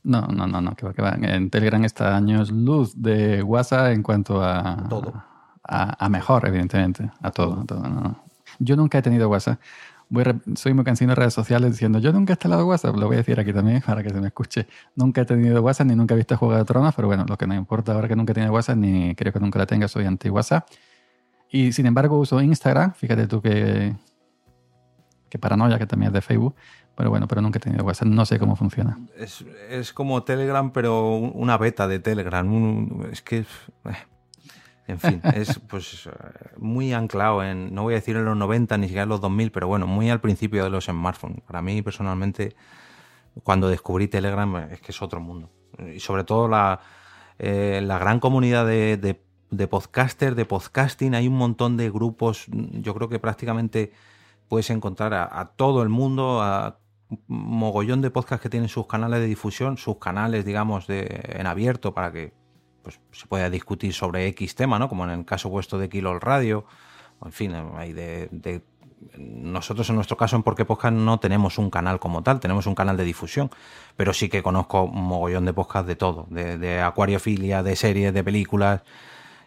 E: No, no, no, no, que va, que va. En Telegram está años luz de WhatsApp en cuanto a
D: todo.
E: A, a mejor, evidentemente, a todo. A todo no. Yo nunca he tenido WhatsApp. Voy soy muy cansino de redes sociales diciendo yo nunca he instalado WhatsApp, lo voy a decir aquí también para que se me escuche. Nunca he tenido WhatsApp ni nunca he visto Juego de Tronos, pero bueno, lo que no importa ahora que nunca he tenido WhatsApp ni creo que nunca la tenga, soy anti-WhatsApp. Y sin embargo uso Instagram, fíjate tú que, que paranoia, que también es de Facebook, pero bueno, pero nunca he tenido WhatsApp, no sé cómo funciona.
D: Es, es como Telegram, pero una beta de Telegram. Un, es que... Eh, en fin, *laughs* es pues muy anclado en, no voy a decir en los 90 ni siquiera en los 2000, pero bueno, muy al principio de los smartphones. Para mí personalmente, cuando descubrí Telegram, es que es otro mundo. Y sobre todo la, eh, gran comunidad de, de, podcasters, de podcasting, hay un montón de grupos, yo creo que prácticamente puedes encontrar a, a todo el mundo, a mogollón de podcasts que tienen sus canales de difusión, sus canales, digamos, de, en abierto para que pues, se pueda discutir sobre X tema, ¿no? Como en el caso vuestro de Kilo Radio, en fin, hay de, de nosotros en nuestro caso en Porque Podcast no tenemos un canal como tal, tenemos un canal de difusión, pero sí que conozco un mogollón de podcast de todo, de, de acuariofilia, de series, de películas,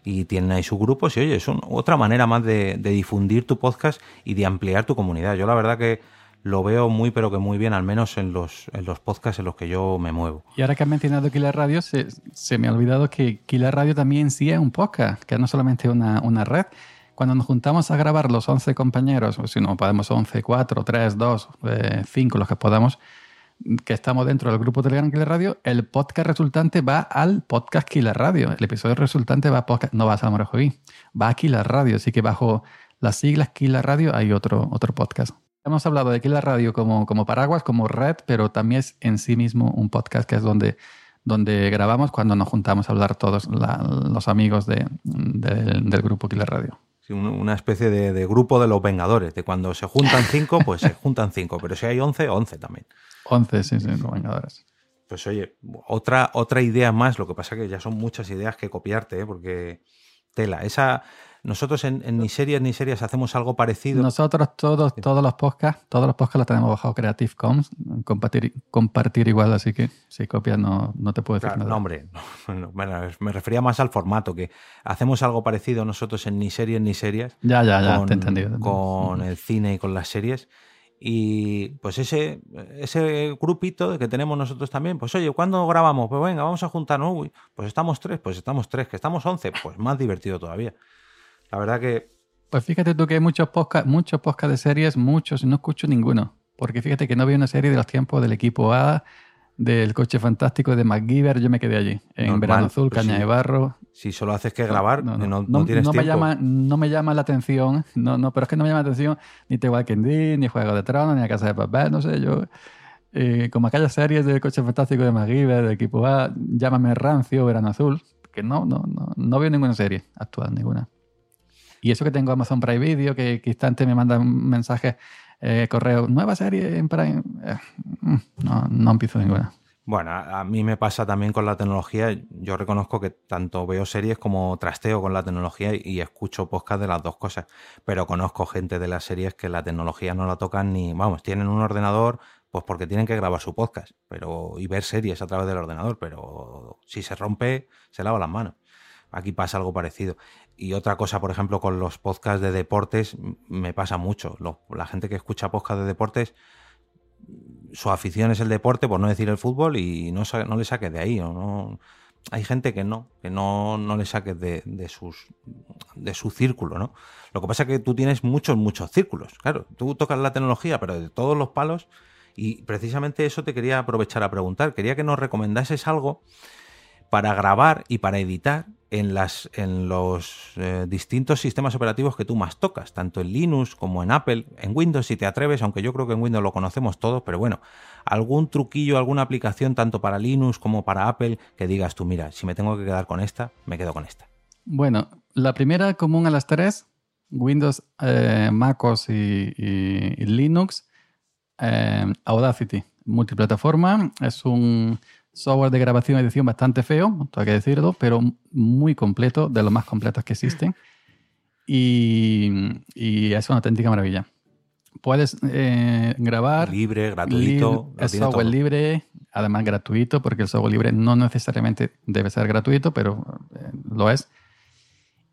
D: y tienen ahí sus grupos y oye, es otra manera más de, difundir tu podcast y de ampliar tu comunidad. Yo la verdad que lo veo muy pero que muy bien, al menos en los, en los podcasts en los que yo me muevo.
E: Y ahora que has mencionado Killer Radio, se, se me ha olvidado que Killer Radio también sí es un podcast, que no solamente una, una red, cuando nos juntamos a grabar los 11 compañeros, o si no podemos 11, 4, 3, 2, 5, los que podamos, que estamos dentro del grupo Telegram Killer Radio, el podcast resultante va al podcast Killer Radio. El episodio resultante va a podcast, no va a Salmore va a Killer Radio. Así que bajo las siglas Killer Radio hay otro, otro podcast. Hemos hablado de Killer Radio como, como paraguas, como red, pero también es en sí mismo un podcast que es donde, donde grabamos cuando nos juntamos a hablar todos los amigos de, de, del grupo Killer Radio
D: una especie de, de, grupo de los Vengadores, de cuando se juntan cinco, pues se *laughs* juntan cinco, pero si hay once, once también.
E: Once, sí, sí, los Vengadores.
D: Pues oye, otra, otra idea más, lo que pasa que ya son muchas ideas que copiarte, ¿eh? porque tela, esa... Nosotros en, en, ni series ni series hacemos algo parecido.
E: Nosotros todos, todos los podcasts, todos los podcasts los tenemos bajo Creative Commons, compartir, compartir igual, así que si copias no, no te puedo decir
D: claro,
E: nada.
D: No, hombre, *laughs* no, me refería más al formato, que hacemos algo parecido nosotros en ni series ni series.
E: Ya, ya, ya, con, te he entendido. Te
D: con el cine y con las series. Y pues ese, ese grupito que tenemos nosotros también, pues oye, ¿cuándo grabamos? Pues venga, vamos a juntarnos. Uy, pues estamos tres, pues estamos tres, que estamos once, pues más divertido todavía. La verdad que...
E: Pues fíjate tú que hay muchos podcasts muchos podcast de series, muchos, y no escucho ninguno. Porque fíjate que no vi una serie de los tiempos del equipo A, del coche fantástico de MacGyver, yo me quedé allí. En
D: Normal,
E: Verano Azul,
D: pues
E: Caña
D: sí.
E: de Barro.
D: Si solo haces que grabar,
E: No,
D: no,
E: no,
D: no,
E: no,
D: tienes
E: no me
D: tiempo.
E: llama, no me llama la atención, no, no, pero es que no me llama la atención ni The Walking Dead, ni Juego de Tronos, ni La Casa de Papel, no sé, yo... eh, como aquellas series del coche fantástico de MacGyver, del equipo A, Llámame Rancio, Verano Azul, que no, no, no, no veo ninguna serie actual, ninguna. Y eso que tengo Amazon Prime Video, que, que instante me mandan mensajes, eh, correo, nueva serie en Prime. Eh, mm, no, no empiezo ninguna.
D: Bueno, a, mí me pasa también con la tecnología. Yo reconozco que tanto veo series como trasteo con la tecnología y escucho podcast de las dos cosas. Pero conozco gente de las series que la tecnología no la tocan ni, vamos, tienen un ordenador pues porque tienen que grabar su podcast pero y ver series a través del ordenador, pero si se rompe, se lava las manos. Aquí pasa algo parecido. Y otra cosa, por ejemplo, con los podcasts de deportes, me pasa mucho. La gente que escucha podcasts de deportes, su afición es el deporte, por no decir el fútbol, y no, no le saques de ahí. o no, hay gente que no, que no, no le saques de, de de su círculo, ¿no? Lo que pasa es que tú tienes muchos, muchos círculos. Claro, tú tocas la tecnología, pero de todos los palos. Y precisamente eso te quería aprovechar a preguntar. Quería que nos recomendases algo para grabar y para editar en, los eh, distintos sistemas operativos que tú más tocas, tanto en Linux como en Apple, en Windows si te atreves, aunque yo creo que en Windows lo conocemos todos, pero bueno, algún truquillo, alguna aplicación tanto para Linux como para Apple que digas tú, mira, si me tengo que quedar con esta, me quedo con esta.
E: Bueno, la primera común a las tres, Windows, eh, MacOS y Linux, eh, Audacity, multiplataforma, es un software de grabación y edición bastante feo, tengo que decirlo, pero muy completo, de los más completos que existen. Y, y es una auténtica maravilla. Puedes eh, grabar
D: Libre, gratuito,
E: es
D: tiene
E: software
D: todo.
E: libre, además gratuito, porque el software libre no necesariamente debe ser gratuito, pero eh, lo es.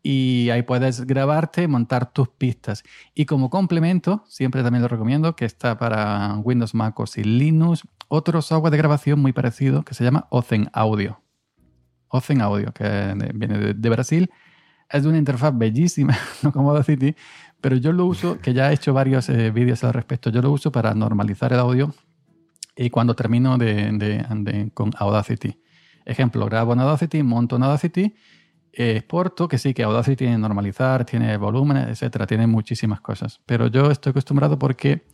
E: Y ahí puedes grabarte, montar tus pistas. Y como complemento, siempre también lo recomiendo, que está para Windows, Mac OS y Linux, otro software de grabación muy parecido que se llama Ozen Audio. Ozen Audio, que viene de, Brasil. Es de una interfaz bellísima, *laughs* no como Audacity, pero yo lo uso, que ya he hecho varios eh, vídeos al respecto, yo lo uso para normalizar el audio y cuando termino de, con Audacity. Ejemplo, grabo en Audacity, monto en Audacity, exporto, que sí, que Audacity tiene normalizar, tiene volumen, etcétera, tiene muchísimas cosas. Pero yo estoy acostumbrado porque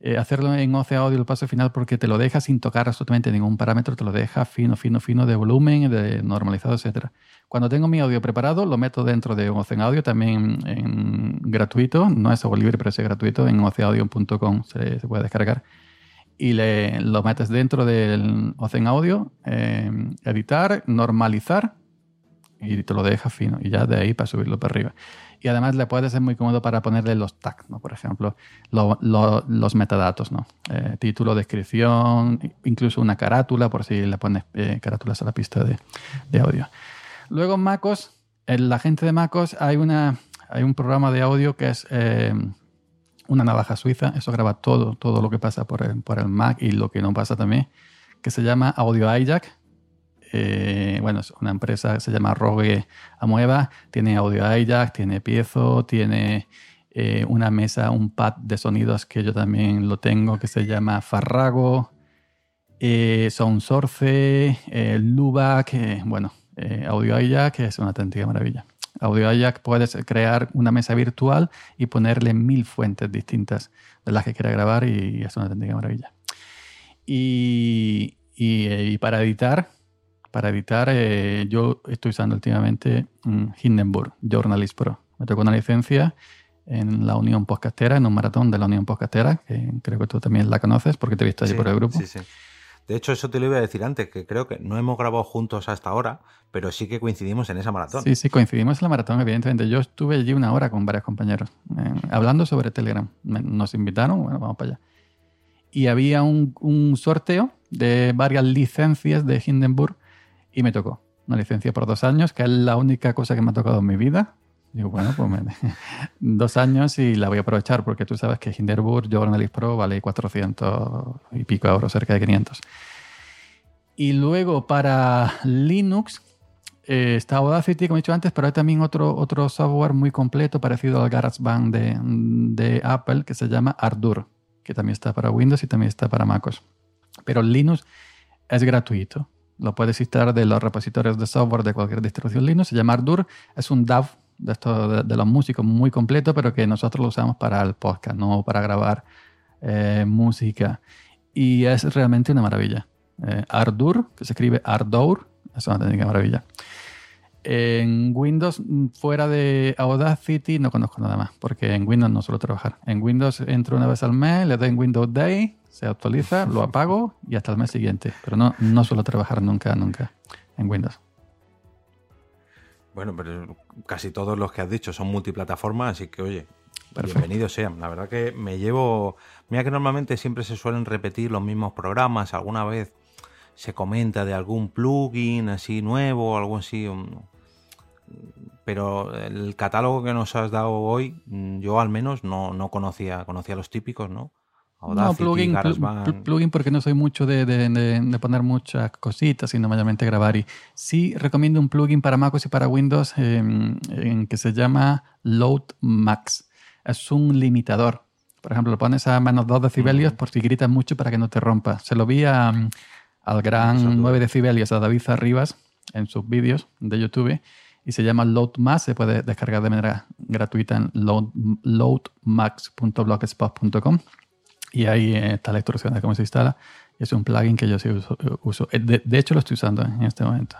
E: eh, hacerlo en OC Audio, el paso final, porque te lo deja sin tocar absolutamente ningún parámetro, te lo deja fino, fino, fino de volumen, de normalizado, etcétera. Cuando tengo mi audio preparado, lo meto dentro de OC Audio, también gratuito, no es software libre, pero es gratuito, en oceaudio.com se, puede descargar. y le, lo metes dentro del Ozen Audio, eh, editar, normalizar y te lo deja fino. Y ya de ahí para subirlo para arriba. Y además le puede ser muy cómodo para ponerle los tags, ¿no? Por ejemplo, los metadatos, ¿no? Eh, título, descripción, incluso una carátula, por si le pones eh, carátulas a la pista de, de audio. Luego en MacOS, en la gente de MacOS hay, una, hay un programa de audio que es eh, una navaja suiza. Eso graba todo, todo lo que pasa por el, por el Mac y lo que no pasa también, que se llama Audio Hijack eh, bueno, es una empresa que se llama Rogue Amueva, tiene audio hijack, tiene piezo, tiene eh, una mesa, un pad de sonidos que yo también lo tengo, que se llama Farrago, eh, Soundsource, eh, Lubac, bueno, Audio hijack es una auténtica maravilla. Audio hijack puedes crear una mesa virtual y ponerle mil fuentes distintas de las que quieras grabar y es una auténtica maravilla. y, y para editar, para editar, eh, yo estoy usando últimamente Hindenburg Journalist Pro. Me tocó una licencia en la Unión Podcastera, en un maratón de la Unión Podcastera, que creo que tú también la conoces porque te he visto allí por el grupo.
D: Sí, sí. De hecho, eso te lo iba a decir antes, que creo que no hemos grabado juntos hasta ahora, pero sí que coincidimos en esa maratón.
E: Sí, sí, coincidimos en la maratón, evidentemente. Yo estuve allí una hora con varios compañeros, eh, hablando sobre Telegram. Nos invitaron, bueno, vamos para allá. Y había un, un sorteo de varias licencias de Hindenburg y me tocó una licencia por dos años, que es la única cosa que me ha tocado en mi vida. Digo, bueno, pues *laughs* dos años y la voy a aprovechar porque tú sabes que Hinderburg Journalist Pro vale 400 y pico euros, cerca de 500. Y luego para Linux eh, está Audacity, como he dicho antes, pero hay también otro, otro software muy completo parecido al GarageBand de, de Apple que se llama Ardour, que también está para Windows y también está para MacOS. Pero Linux es gratuito lo puedes instalar de los repositorios de software de cualquier distribución Linux. Se llama Ardour. Es un DAW de, esto, de, los músicos muy completo, pero que nosotros lo usamos para el podcast, no para grabar eh, música. Y es realmente una maravilla. Eh, Ardour, que se escribe Ardour, es una técnica maravilla. En Windows, fuera de Audacity, no conozco nada más, porque en Windows no suelo trabajar. En Windows entro una vez al mes, le doy en Windows Day, se actualiza, lo apago y hasta el mes siguiente. Pero no, no suelo trabajar nunca, nunca en Windows.
D: Bueno, pero casi todos los que has dicho son multiplataformas, así que oye, bienvenidos sean. La verdad que me llevo. Mira que normalmente siempre se suelen repetir los mismos programas. Alguna vez se comenta de algún plugin así nuevo, algo así. Pero el catálogo que nos has dado hoy, yo al menos no, no conocía, conocía los típicos, ¿no?
E: No, plugin, plugin porque no soy mucho de, poner muchas cositas, sino mayormente grabar. Y sí recomiendo un plugin para MacOS y para Windows em, en que se llama Load Max. Es un limitador. Por ejemplo, lo pones a menos 2 decibelios por si gritas mucho para que no te rompa. Se lo vi al gran 9 decibelios, a David Arribas, en sus vídeos de YouTube y se llama Load Max. Se puede descargar de manera gratuita en load, loadmax.blogspot.com y ahí está la instrucción de cómo se instala. Es un plugin que yo sí uso. Eh, de, hecho, lo estoy usando en este momento.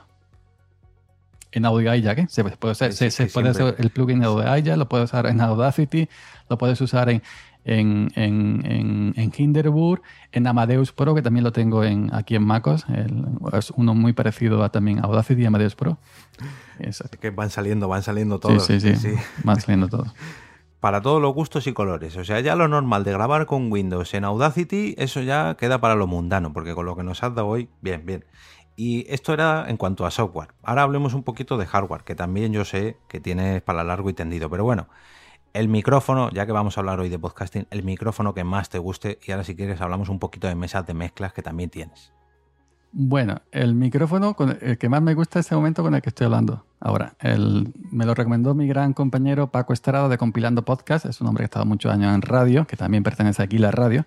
E: En Audio Hijack, ¿eh? se puede, usar, se, puede hacer el plugin de Audio Hijack, lo puedes usar en Audacity, lo puedes usar en, en, en, en, Hinderburg, en Amadeus Pro, que también lo tengo en, aquí en MacOS. es uno muy parecido a también Audacity y Amadeus Pro.
D: Es que van saliendo, van saliendo todos.
E: Sí, sí, sí. Van saliendo todos *laughs*
D: para todos los gustos y colores. O sea, ya lo normal de grabar con Windows en Audacity, eso ya queda para lo mundano, porque con lo que nos has dado hoy, bien, bien. Y esto era en cuanto a software. Ahora hablemos un poquito de hardware, que también yo sé que tienes para largo y tendido. Pero bueno, el micrófono, ya que vamos a hablar hoy de podcasting, el micrófono que más te guste. Y ahora si quieres hablamos un poquito de mesas de mezclas que también tienes.
E: Bueno, el micrófono con el que más me gusta es el momento con el que estoy hablando. Ahora, me lo recomendó mi gran compañero Paco Estrada de Compilando Podcast. Es un hombre que ha estado muchos años en radio, que también pertenece aquí a la radio.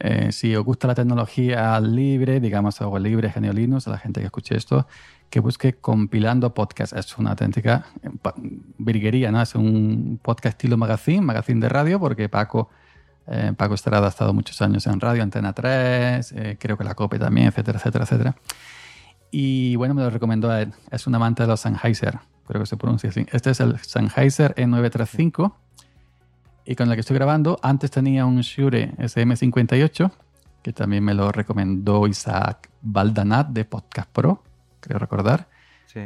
E: Eh, si os gusta la tecnología libre, digamos algo libre, Genio Linux, a la gente que escuche esto, que busque Compilando Podcast. Es una auténtica eh, virguería, ¿no? Es un podcast estilo magazine, magazine de radio, porque Paco eh, Paco Estrada ha estado muchos años en radio, Antena 3, eh, creo que la COPE también, etcétera, etcétera, etcétera. Y bueno, me lo recomendó a él. Es un amante de los Sennheiser, creo que se pronuncia así. Este es el Sennheiser E935 y con el que estoy grabando. Antes tenía un Shure SM58 que también me lo recomendó Isaac Baldanat de Podcast Pro, creo recordar.
D: Sí.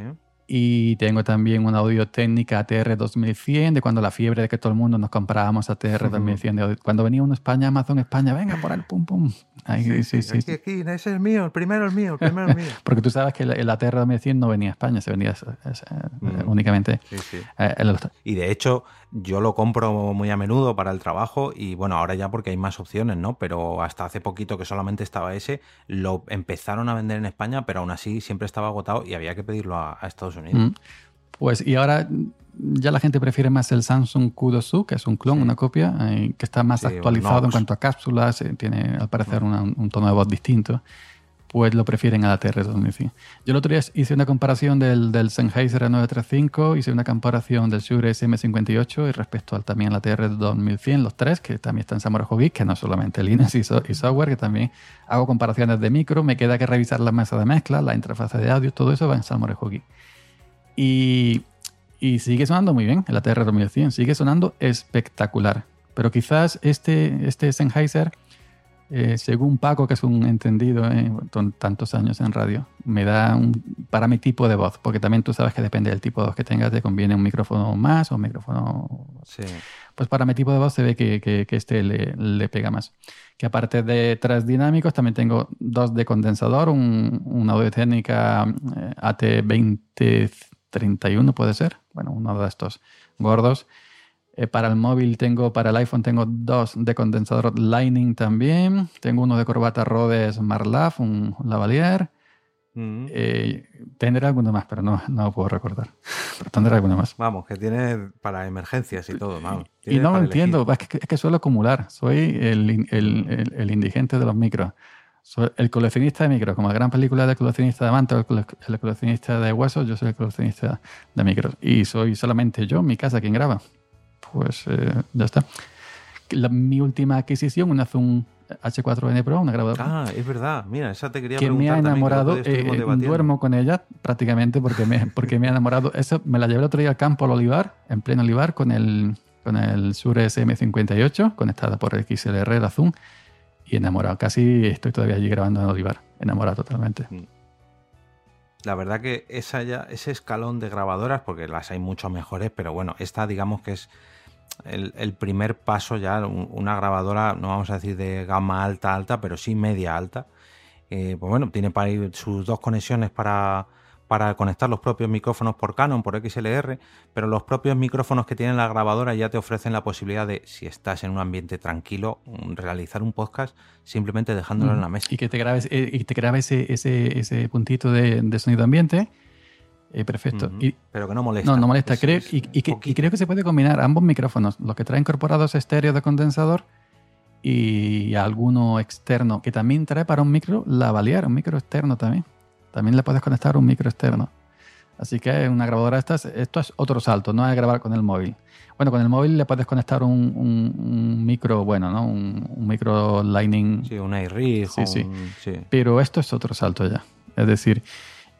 E: Y tengo también una audio técnica ATR 2100 de cuando la fiebre de que todo el mundo nos comprábamos ATR 2100. de- cuando venía uno a España, Amazon España, venga por el pum pum. Ahí, sí, sí, sí,
D: Aquí, aquí, ese es mío, el primero es mío, el primero es mío. *laughs*
E: Porque tú sabes que el, el ATR 2100 no venía a España, se vendía eh, eh,
D: Mm.
E: únicamente.
D: Sí, sí.
E: eh, los-
D: Y de hecho, yo lo compro muy a menudo para el trabajo y bueno, ahora ya porque hay más opciones, ¿no? Pero hasta hace poquito que solamente estaba ese, lo empezaron a vender en España, pero aún así siempre estaba agotado y había que pedirlo a, a Estados Unidos.
E: Mm. Pues y ahora ya la gente prefiere más el Samsung Q2U, que es un clon,
D: Sí.
E: una copia, eh, que está más
D: Sí,
E: actualizado en
D: Knox.
E: cuanto a cápsulas, eh, tiene al parecer una- un tono de voz distinto, pues lo prefieren al ATR 2100. Yo el otro día hice una comparación del, del Sennheiser A935, hice una comparación del Shure SM58 y respecto al también al ATR 2100, los tres, que también están en Samurai Geek, que no solamente Linux y, so- software, que también hago comparaciones de micro, me queda que revisar la mesa de mezcla, la interfaz de audio, todo eso va en Samurai Geek. Y, y sigue sonando muy bien el ATR 2100, sigue sonando espectacular. Pero quizás este, este Sennheiser, eh, según Paco, que es un entendido eh, con tantos años en radio, me da un, para mi tipo de voz, porque también tú sabes que depende del tipo de voz que tengas, te conviene un micrófono más o un micrófono
D: Sí.
E: pues para mi tipo de voz se ve que, que- que este le, le pega más. Que aparte de tres dinámicos, también tengo dos de condensador, un, una audio técnica eh, AT2031 puede ser, bueno, uno de estos gordos. Eh, para el móvil tengo, para el iPhone tengo dos de condensador Lightning también. Tengo uno de corbata Rhodes Marlaf, un Lavalier.
D: Mm.
E: Eh, tendré alguno más, pero no, no puedo recordar. Pero tendré alguno más.
D: Vamos, que tiene para emergencias y todo, vamos.
E: Y no lo entiendo, es que, es que suelo acumular. Soy el, el- el- el indigente de los micros. Soy el coleccionista de micros, como la gran película de coleccionista de mantos, el, cole- el coleccionista de huesos, yo soy el coleccionista de micros. Y soy solamente yo, mi casa, quien graba. Pues eh, ya está. La- mi última adquisición, una Zoom H4N Pro, una grabadora
D: Ah, es verdad. Mira, esa te quería
E: que me
D: preguntar
E: ha
D: que
E: enamorado. eh,
D: debatiendo.
E: duermo con ella prácticamente porque me, porque me ha enamorado. Eso me la llevé el otro día al campo al olivar, en pleno olivar, con el, con el Shure SM58, conectada por XLR, la Zoom, y enamorado. Casi estoy todavía allí grabando en olivar. Enamorado totalmente.
D: La verdad que esa ya, ese escalón de grabadoras, porque las hay mucho mejores, pero bueno, esta digamos que es el, el primer paso ya, un- una grabadora, no vamos a decir de gama alta, alta, pero sí media alta. Eh, pues bueno, tiene para ir sus dos conexiones para, para conectar los propios micrófonos por Canon, por XLR, pero los propios micrófonos que tiene la grabadora ya te ofrecen la posibilidad de, si estás en un ambiente tranquilo, realizar un podcast simplemente dejándolo en la mesa.
E: Y que te grabes, eh, y te grabe ese, ese, ese puntito de, de sonido ambiente. Eh, perfecto. Y,
D: pero que no molesta.
E: No, no molesta.
D: Es-
E: Creo, y, creo que se puede combinar ambos micrófonos, los que trae incorporados estéreo de condensador y alguno externo, que también trae para un micro lavalier, un micro externo también. También le puedes conectar un micro externo. Así que una grabadora esta, es- esto es otro salto, no es grabar con el móvil. Bueno, con el móvil le puedes conectar un, un- un micro, bueno, ¿no? Un, un micro Lightning
D: Sí, un iRig,
E: Sí, sí.
D: sí.
E: pero esto es otro salto ya. Es decir,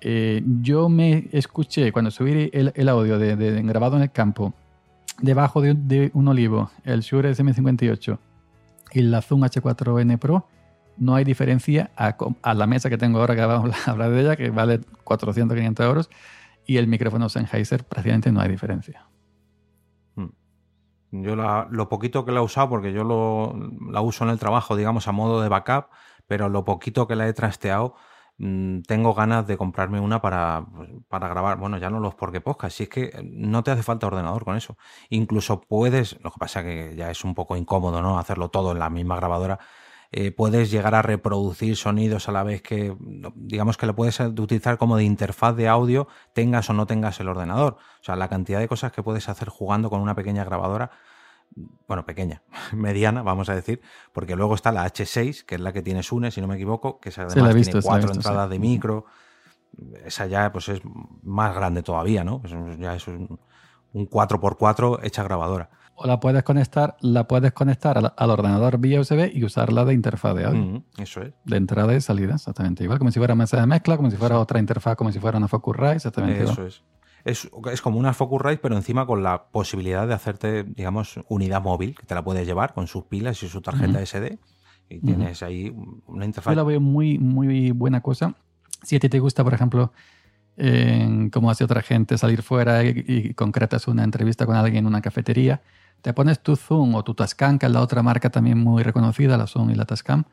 E: eh, yo me escuché cuando subí el, audio de, grabado en el campo, debajo de, un olivo, el Shure SM58 y la Zoom H4N Pro, no hay diferencia a, la mesa que tengo ahora que vamos *laughs* a hablar de ella, que vale 400, 500 euros, y el micrófono Sennheiser, prácticamente no hay diferencia.
D: Yo la- lo poquito que la he usado, porque yo la uso en el trabajo, digamos, a modo de backup, pero lo poquito que la he trasteado, tengo ganas de comprarme una para, para grabar. Bueno, ya no los porque podcast, si es que no te hace falta ordenador con eso. Incluso puedes, lo que pasa que ya es un poco incómodo, ¿no? Hacerlo todo en la misma grabadora. Eh, puedes llegar a reproducir sonidos a la vez que, digamos que lo puedes utilizar como de interfaz de audio, tengas o no tengas el ordenador. O sea, la cantidad de cosas que puedes hacer jugando con una pequeña grabadora, bueno, pequeña, *laughs* mediana, vamos a decir, porque luego está la H6, que es la que tiene Sune, si no me equivoco, que esa además
E: visto,
D: tiene cuatro
E: visto, sí.
D: entradas de micro. Esa ya pues es más grande todavía, ¿no? Pues ya es un, un 4x4 hecha grabadora.
E: O la puedes conectar, la puedes conectar al, al ordenador vía USB y usarla de interfaz de audio.
D: Mm, eso es.
E: De entrada y salida, exactamente igual. Como si fuera mesa de mezcla, como si fuera otra interfaz, como si fuera una Focusrite, exactamente
D: Eso
E: igual.
D: es. Es. Es como una Focusrite, pero encima con la posibilidad de hacerte, digamos, unidad móvil, que te la puedes llevar con sus pilas y su tarjeta
E: Ujú.
D: SD. y tienes ahí una interfaz.
E: Yo la veo muy, muy buena cosa. Si a ti te gusta, por ejemplo, como hace otra gente, salir fuera y, concretas una entrevista con alguien en una cafetería, te pones tu Zoom o tu Tascam, que es la otra marca también muy reconocida, la Zoom y la Tascam,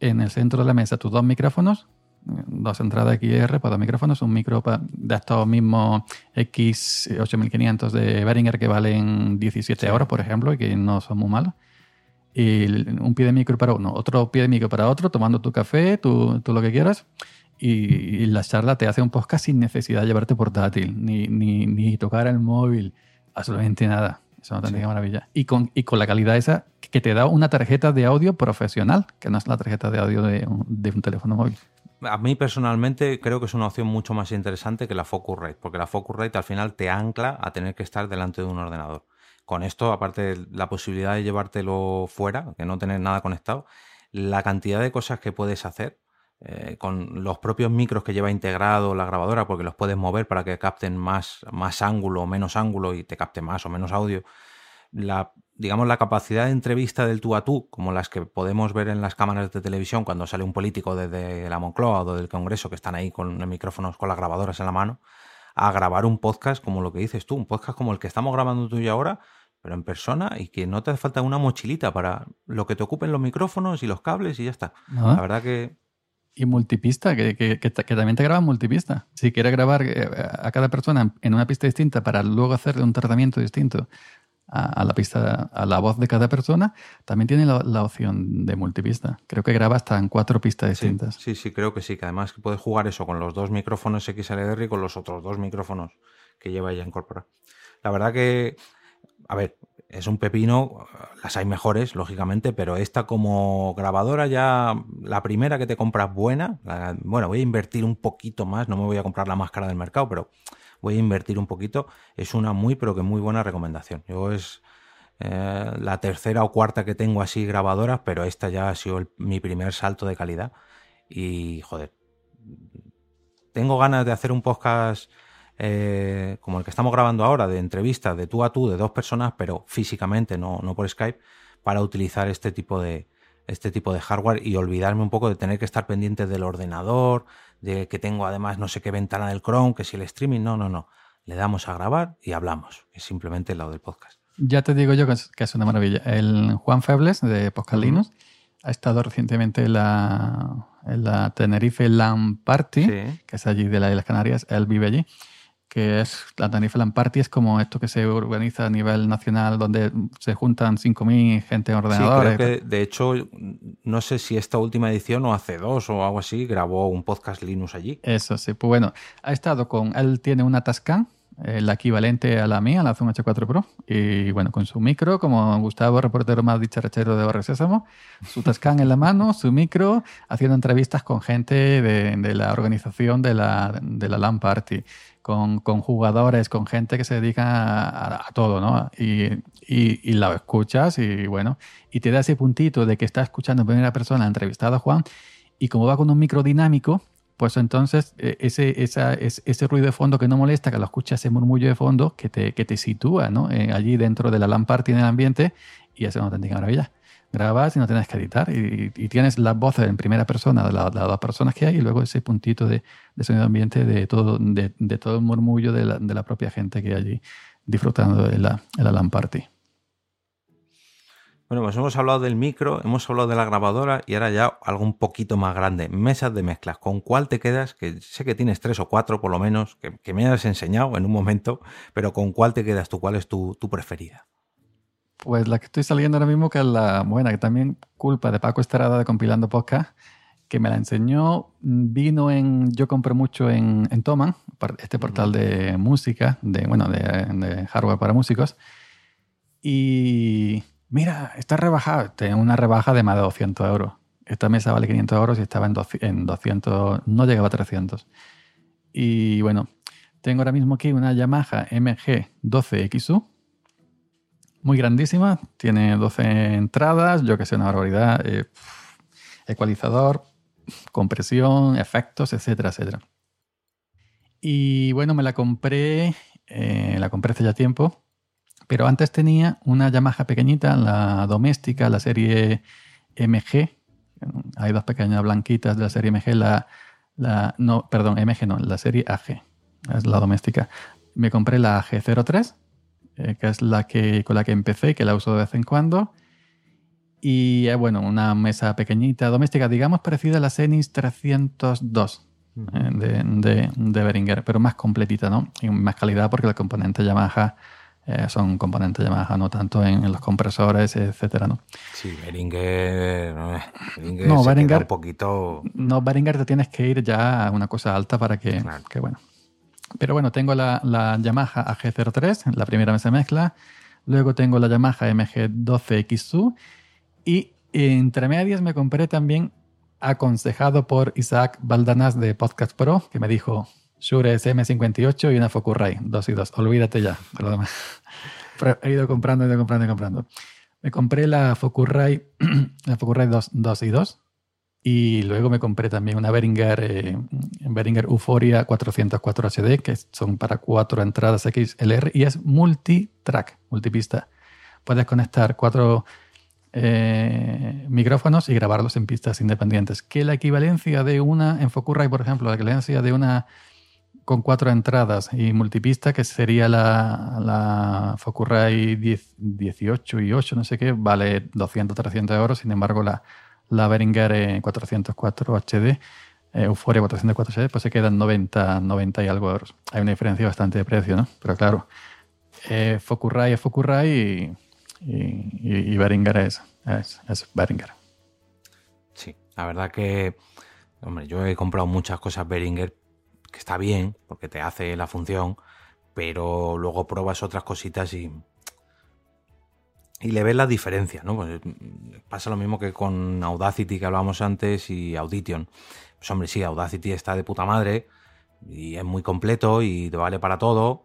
E: en el centro de la mesa tus dos micrófonos, dos entradas XR para dos micrófonos, un micro de estos mismos X8500 de Behringer que valen 17 euros, por ejemplo, y que no son muy malos. Y un pie de micro para uno, otro pie de micro para otro, tomando tu café, tú, tú lo que quieras. Y, la charla te hace un podcast sin necesidad de llevarte portátil, ni, ni, ni tocar el móvil, absolutamente nada. Eso no sí. maravilla. Y con, y con la calidad esa que te da una tarjeta de audio profesional, que no es la tarjeta de audio de un, de un teléfono móvil.
D: A mí personalmente creo que es una opción mucho más interesante que la Focusrite, porque la Focusrite al final te ancla a tener que estar delante de un ordenador. Con esto, aparte de la posibilidad de llevártelo fuera, que no tener nada conectado, la cantidad de cosas que puedes hacer eh, con los propios micros que lleva integrado la grabadora, porque los puedes mover para que capten más, más ángulo o menos ángulo y te capte más o menos audio. La, digamos, la capacidad de entrevista del tú a tú, como las que podemos ver en las cámaras de televisión cuando sale un político desde la Moncloa o del Congreso que están ahí con los micrófonos, con las grabadoras en la mano, a grabar un podcast como lo que dices tú, un podcast como el que estamos grabando tú y ahora, pero en persona y que no te hace falta una mochilita para lo que te ocupen los micrófonos y los cables y ya está. La verdad que
E: y multipista, que, que, que, también te graba multipista. Si quieres grabar eh, a cada persona en una pista distinta para luego hacerle un tratamiento distinto a, la pista, a la voz de cada persona, también tiene la, opción de multipista. Creo que graba hasta en cuatro pistas distintas.
D: Sí, sí, creo que sí, que además puedes jugar eso con los dos micrófonos XLR y con los otros dos micrófonos que lleva ya incorporado. La verdad que, a ver, es un pepino, las hay mejores, lógicamente, pero esta como grabadora ya, la primera que te compras buena, bueno, voy a invertir un poquito más, no me voy a comprar la más cara del mercado, pero voy a invertir un poquito, es una muy, pero que muy buena recomendación. Yo es eh, la tercera o cuarta que tengo así grabadoras, pero esta ya ha sido mi primer salto de calidad y, joder, tengo ganas de hacer un podcast eh, como el que estamos grabando ahora, de entrevistas de tú a tú de dos personas, pero físicamente, no, no por Skype, para utilizar este tipo de este tipo de hardware y olvidarme un poco de tener que estar pendiente del ordenador, de que tengo además no sé qué ventana del Chrome, que si el streaming, no, no, no. Le damos a grabar y hablamos. Es simplemente el lado del podcast.
E: Ya te digo yo que es, una maravilla. El Juan Febles de Podcast ha estado recientemente en la, en la Tenerife LAN Party, que es allí de las Islas Canarias. Él vive allí que es la Tenerife Land Party, es como esto que se organiza a nivel nacional, donde se juntan 5.000 gente en ordenadores.
D: Sí, creo que, de hecho, no sé si esta última edición o hace dos o algo así, grabó un podcast Linux allí.
E: Eso sí, pues bueno, ha estado con, él tiene una Tascam, la equivalente a la mía, la Zoom H4 Pro, y bueno, con su micro, como Gustavo, reportero más dicharachero de Barrio Sésamo, su Tascam en la mano, su micro, haciendo entrevistas con gente de, de la organización de la, de la LAN Party con, con, jugadores, con gente que se dedica a, todo, ¿no? Y, y, y, la escuchas y bueno, y te da ese puntito de que estás escuchando en primera persona entrevistado a Juan y como va con un micro dinámico, pues entonces e, ese, esa, ese ruido de fondo que no molesta, que lo escuchas, ese murmullo de fondo que te, que te sitúa, ¿no? Eh, allí dentro de la lámpara tiene el ambiente y es una auténtica maravilla grabas y no tienes que editar y, tienes las voces en primera persona de, las dos personas que hay y luego ese puntito de, sonido ambiente de todo, de, todo el murmullo de la, propia gente que hay allí disfrutando de la, de la LAN party.
D: Bueno, pues hemos hablado del micro, hemos hablado de la grabadora y ahora ya algo un poquito más grande, mesas de mezclas. ¿Con cuál te quedas? Que sé que tienes tres o cuatro por lo menos, que, me has enseñado en un momento, pero ¿con cuál te quedas tú? ¿Cuál es tu preferida?
E: Pues la que estoy saliendo ahora mismo, que es la buena, que también culpa de Paco Estrada de Compilando Podcast, que me la enseñó, vino en, yo compré mucho en, en Toman, este portal de música, de, bueno, de, hardware para músicos. Y mira, está rebajada, tiene una rebaja de más de 200 euros. Esta mesa vale 500 euros y estaba en, en 200, no llegaba a 300. Y bueno, tengo ahora mismo aquí una Yamaha MG 12XU, muy grandísima, tiene 12 entradas, yo que sé, una barbaridad, eh, ecualizador, compresión, efectos, etcétera, etcétera. Y bueno, me la compré, eh, la compré hace ya tiempo, pero antes tenía una Yamaha pequeñita, la doméstica, la serie MG, Hay dos pequeñas blanquitas de la serie MG, la, la no, perdón, MG no, la serie AG, es la doméstica. Me compré la AG03, eh, que es la que con la que empecé, que la uso de vez en cuando. Y eh, bueno, una mesa pequeñita doméstica, digamos, parecida a la Zenis 302 eh, de, de, de Behringer, pero más completita, ¿no? Y más calidad porque los componentes Yamaha eh, son componentes Yamaha, no tanto en, en, los compresores, etcétera, ¿no?
D: Sí, Behringer, no,
E: Behringer, no, Behringer
D: un poquito...
E: No, Behringer te tienes que ir ya a una cosa alta para que, claro. que bueno. Pero bueno, tengo la, la Yamaha AG03, la primera mesa mezcla. Luego tengo la Yamaha MG12XU. Y entre medias me compré también, aconsejado por Isaac Baldanas de Podcast Pro, que me dijo, Shure SM58 y una Focusrite, 2 y 2. Olvídate ya de lo demás. He ido comprando, he ido comprando y comprando. Me compré la Focusrite, *clears throat* la Focusrite 2, 2 y 2. Y luego me compré también una Behringer, eh, Behringer Euphoria 404 HD, que son para cuatro entradas XLR y es multitrack, multipista. Puedes conectar cuatro eh, micrófonos y grabarlos en pistas independientes. Que la equivalencia de una, en Focusrite, por ejemplo, la equivalencia de una con cuatro entradas y multipista, que sería la, la Focusrite 10, 18 y 8, no sé qué, vale 200, 300 euros. Sin embargo, la, la Behringer 404 HD, eh, Euphoria 404 HD, pues se quedan 90, 90 y algo euros. Hay una diferencia bastante de precio, ¿no? Pero claro, eh, Focusrite es Focusrite y, y, es, es, es.
D: Sí, la verdad que, hombre, yo he comprado muchas cosas Behringer que está bien, porque te hace la función, pero luego pruebas otras cositas y, y le ves la diferencia, ¿no? Pues pasa lo mismo que con Audacity que hablábamos antes y Audition. Pues hombre, sí, Audacity está de puta madre y es muy completo y te vale para todo,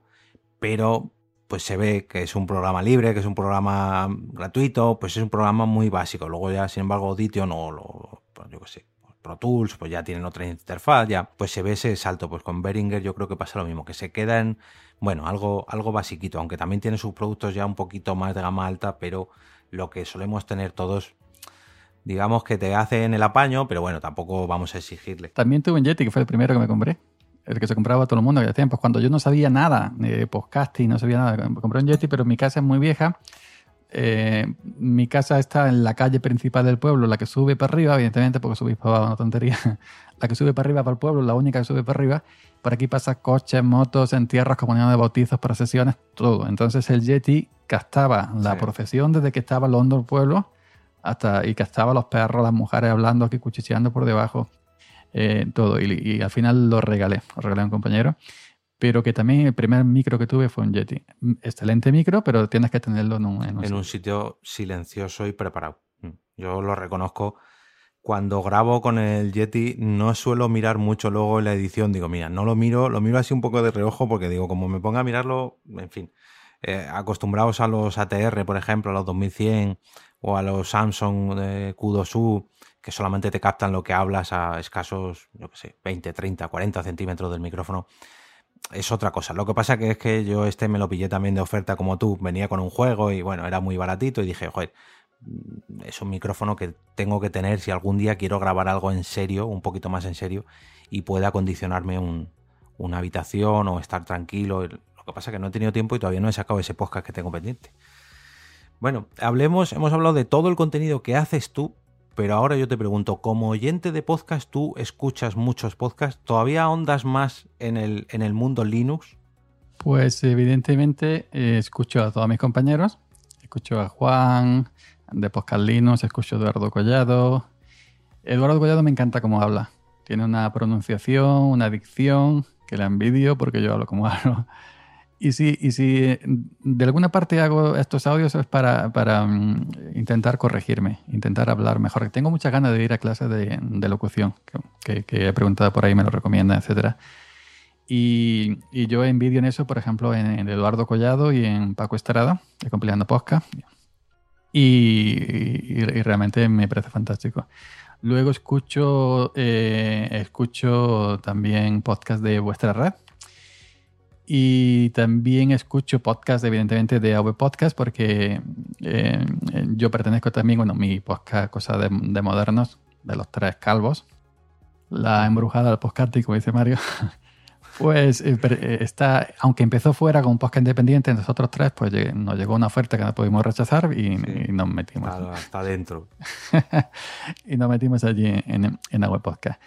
D: pero pues se ve que es un programa libre, que es un programa gratuito, pues es un programa muy básico. Luego ya, sin embargo, Audition o lo, pues yo qué sé, Pro Tools, pues ya tienen otra interfaz, ya, pues se ve ese salto. Pues con Behringer yo creo que pasa lo mismo, que se queda en, bueno, algo, algo basiquito, aunque también tiene sus productos ya un poquito más de gama alta, pero lo que solemos tener todos, digamos que te hacen el apaño, pero bueno, tampoco vamos a exigirle.
E: También tuve un Yeti, que fue el primero que me compré. El que se compraba todo el mundo que tiempos, cuando yo no sabía nada de podcasting, no sabía nada. Compré un Yeti, pero mi casa es muy vieja eh, mi casa está en la calle principal del pueblo, la que sube para arriba, evidentemente, porque subís para abajo, una tontería. *laughs* la que sube para arriba para el pueblo, la única que sube para arriba. Por aquí pasa coches, motos, entierros, comunidades de bautizos, procesiones, todo. Entonces el Yeti captaba la sí. procesión desde que estaba el hondo del pueblo hasta y captaba los perros, las mujeres hablando aquí, cuchicheando por debajo, eh, todo. Y, y, al final lo regalé, lo regalé a un compañero pero que también el primer micro que tuve fue un Yeti. Excelente micro, pero tienes que tenerlo en un,
D: en un, en un sitio silencioso y preparado. Mm. Yo lo reconozco. Cuando grabo con el Yeti no suelo mirar mucho luego en la edición. Digo, mira, no lo miro, lo miro así un poco de reojo porque digo, como me ponga a mirarlo, en fin, eh, acostumbrados a los ATR, por ejemplo, a los 2100 o a los Samsung de Q2U, que solamente te captan lo que hablas a escasos, yo qué sé, 20, 30, 40 centímetros del micrófono es otra cosa. Lo que pasa que es que yo este me lo pillé también de oferta como tú. Venía con un juego y bueno, era muy baratito y dije, joder, es un micrófono que tengo que tener si algún día quiero grabar algo en serio, un poquito más en serio, y pueda acondicionarme un, una habitación o estar tranquilo. Lo que pasa que no he tenido tiempo y todavía no he sacado ese podcast que tengo pendiente. Bueno, hablemos, hemos hablado de todo el contenido que haces tú, pero ahora yo te pregunto, como oyente de podcast, tú escuchas muchos podcasts, ¿todavía ahondas más en el, en el mundo Linux?
E: Pues evidentemente eh, escucho a todos mis compañeros, escucho a Juan de Podcast Linux, escucho a Eduardo Collado. Eduardo Collado me encanta cómo habla, tiene una pronunciación, una dicción que la envidio porque yo hablo como *laughs* hablo. Y si, y si de alguna parte hago estos audios es para, para um, intentar corregirme, intentar hablar mejor. Tengo muchas ganas de ir a clases de, de locución, que, he preguntado por ahí, me lo recomiendan, etc. Y, y, yo envidio en eso, por ejemplo, en, Eduardo Collado y en Paco Estrada, de Compilando Podcast. Y, realmente me parece fantástico. Luego escucho, eh, escucho también podcast de vuestra red, y también escucho podcast, evidentemente, de AV Podcast, porque eh, yo pertenezco también, bueno, mi podcast, cosa de, de modernos, de los tres calvos, la embrujada del podcasting, como dice Mario, *laughs* pues eh, eh, está, aunque empezó fuera con un podcast independiente, nosotros tres, pues nos llegó una oferta que no pudimos rechazar y, nos metimos.
D: hasta adentro. *laughs*
E: y nos metimos allí en, en la web podcast.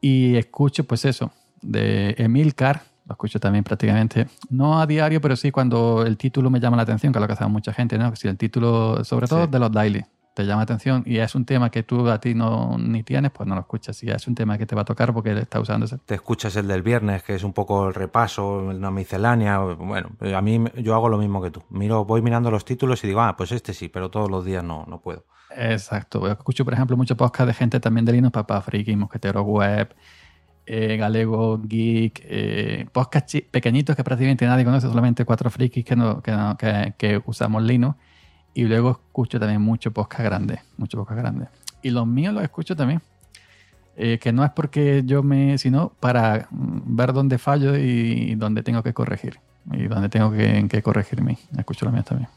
E: Y escucho, pues eso, de Emilcar, lo escucho también prácticamente, no a diario, pero sí cuando el título me llama la atención, que es lo que hace mucha gente, ¿no? Si el título, sobre todo de los daily, te llama la atención y es un tema que tú a ti no ni tienes, pues no lo escuchas. Si es un tema que te va a tocar porque él está usando ese.
D: Te escuchas el del viernes, que es un poco el repaso, una miscelánea. Bueno, a mí yo hago lo mismo que tú. Miro, voy mirando los títulos y digo, ah, pues este sí, pero todos los días no, no puedo.
E: Exacto. Yo escucho, por ejemplo, muchos podcasts de gente también de Linux, Papá Friki, Mosquetero Web, eh, Galego Geek, eh, podcasts pequeñitos que prácticamente nadie conoce, solamente cuatro frikis que, no, que, que usamos Linux y luego escucho también mucho podcast grande, mucho podcast grande. Y los míos los escucho también. Eh, que no es porque yo me, sino para mm, ver dónde fallo y dónde tengo que corregir. Y dónde tengo que, que corregirme. Escucho los míos también.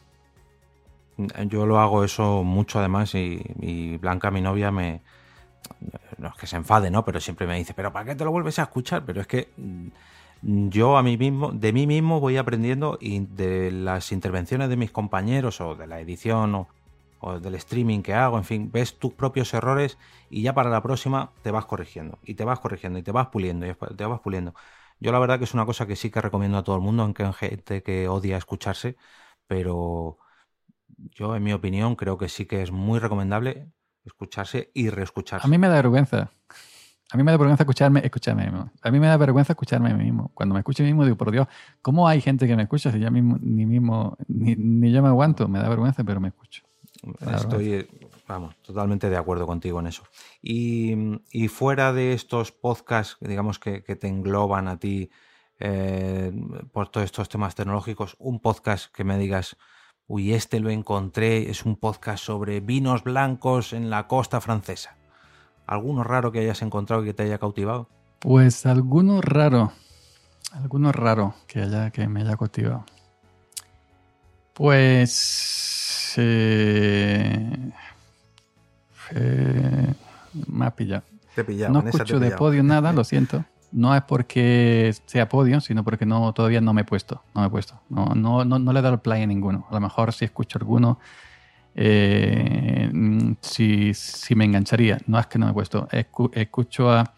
D: Yo lo hago eso mucho además y, y, Blanca, mi novia, me... No es que se enfade, ¿no? Pero siempre me dice, pero ¿para qué te lo vuelves a escuchar? Pero es que mm, yo a mí mismo, de mí mismo voy aprendiendo y de las intervenciones de mis compañeros o de la edición o, del streaming que hago, en fin, ves tus propios errores y ya para la próxima te vas corrigiendo y te vas corrigiendo y te vas puliendo y te vas puliendo. Yo la verdad que es una cosa que sí que recomiendo a todo el mundo, aunque hay gente que odia escucharse, pero yo en mi opinión creo que sí que es muy recomendable escucharse y reescucharse.
E: A mí me da vergüenza. A mí me da vergüenza escucharme, escucharme mismo. A mí me da vergüenza escucharme a mí mismo. Cuando me escucho a mí mismo, digo, por Dios, ¿cómo hay gente que me escucha si yo mismo, ni mismo, ni, yo me aguanto? Me da vergüenza, pero me escucho.
D: Estoy, vamos, totalmente de acuerdo contigo en eso. Y, fuera de estos podcasts, digamos, que, te engloban a ti eh, por todos estos temas tecnológicos, un podcast que me digas, uy, este lo encontré, es un podcast sobre vinos blancos en la costa francesa. ¿Alguno raro que hayas encontrado y que te haya cautivado?
E: Pues alguno raro. Alguno raro que, haya, que me haya cautivado. Pues. Eh, eh, me ha pillado.
D: Te pillado,
E: no escucho de podio nada, lo siento. No es porque sea podio, sino porque no, todavía no me he puesto. No me he puesto. No, no, no, no le he dado el play a ninguno. A lo mejor si escucho alguno eh, si, si, me engancharía. No es que no me he puesto. Escucho a,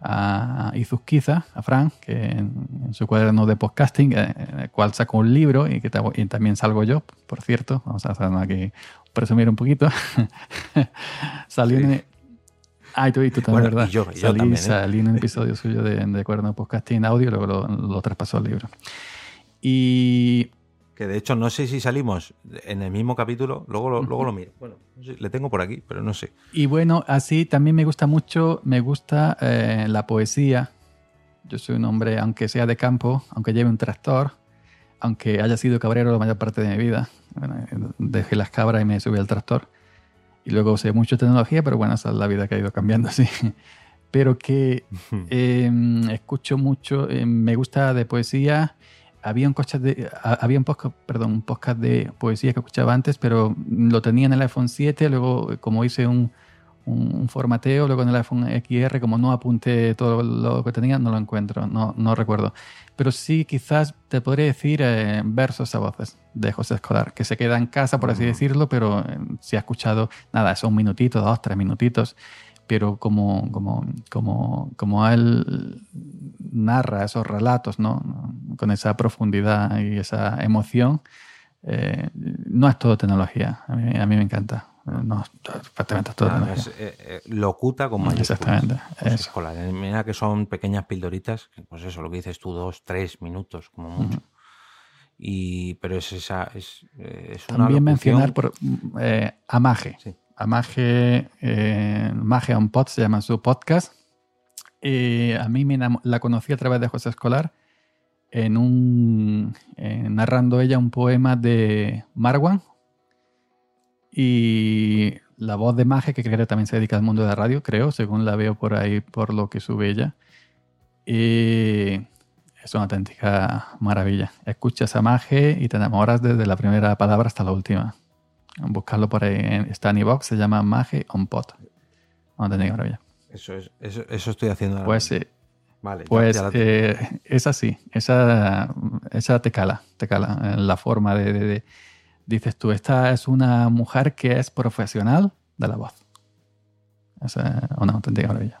E: a Izuzquiza, a Frank, que en, su cuaderno de podcasting, eh, en el cual saco un libro y que también salgo yo, por cierto. Vamos a hacer aquí presumir un poquito. *laughs* Salió en. Ah, y tú, y tú también, ¿verdad?
D: yo, salí,
E: ¿eh? salí, en un episodio suyo de, de cuaderno de podcasting audio, luego lo, lo traspasó al libro. Y
D: que de hecho no sé si salimos en el mismo capítulo, luego lo, luego lo miro. Bueno, le tengo por aquí, pero no sé.
E: Y bueno, así también me gusta mucho, me gusta eh, la poesía. Yo soy un hombre, aunque sea de campo, aunque lleve un tractor, aunque haya sido cabrero la mayor parte de mi vida. dejé las cabras y me subí al tractor. Y luego usé mucho tecnología, pero bueno, esa es la vida que ha ido cambiando *laughs* así. Pero que em, escucho mucho, em, me gusta de poesía había un, de, había un podcast, perdón, un podcast de poesía que escuchaba antes, pero lo tenía en el iPhone 7, luego como hice un, un, formateo, luego en el iPhone XR, como no apunté todo lo que tenía, no lo encuentro, no, no recuerdo. Pero sí, quizás te podría decir eh, versos a voces de José Escolar, que se queda en casa, por así decirlo, pero eh, si ha escuchado, nada, son un minutito, dos, tres minutitos pero como, como, como, como él narra esos relatos, ¿no? Con esa profundidad y esa emoción, eh, no es todo tecnología. A mí, a mí me encanta. No, prácticamente es todo tecnología.
D: Eh, eh, locuta con mayúsculas.
E: Exactamente.
D: Pues Mira que son pequeñas pildoritas, pues eso, lo que dices tú, dos, tres minutos, como mucho. Y, pero es esa. Es, es
E: También mencionar por, Amaje. Sí. Eh, Maje on Pod se llama su podcast. Eh, a mí me la conocí a través de José Escolar en un narrando ella un poema de Marwan. Y la voz de Maje que creo que también se dedica al mundo de la radio creo según la veo por ahí por lo que sube ella. Y es una auténtica maravilla. Escuchas a Maje y te enamoras desde la primera palabra hasta la última Buscarlo por ahí. Está en se llama Mage on Pot. No te maravilla.
D: Eso, es, eso, eso estoy haciendo ahora.
E: Pues sí.
D: Vale, ya-
E: Pues
D: ya la-
E: eh, es así, esa, esa te cala, te cala en la forma de, de- de- Dices tú, esta es una mujer que es profesional de la voz. Es eh, una auténtica maravilla.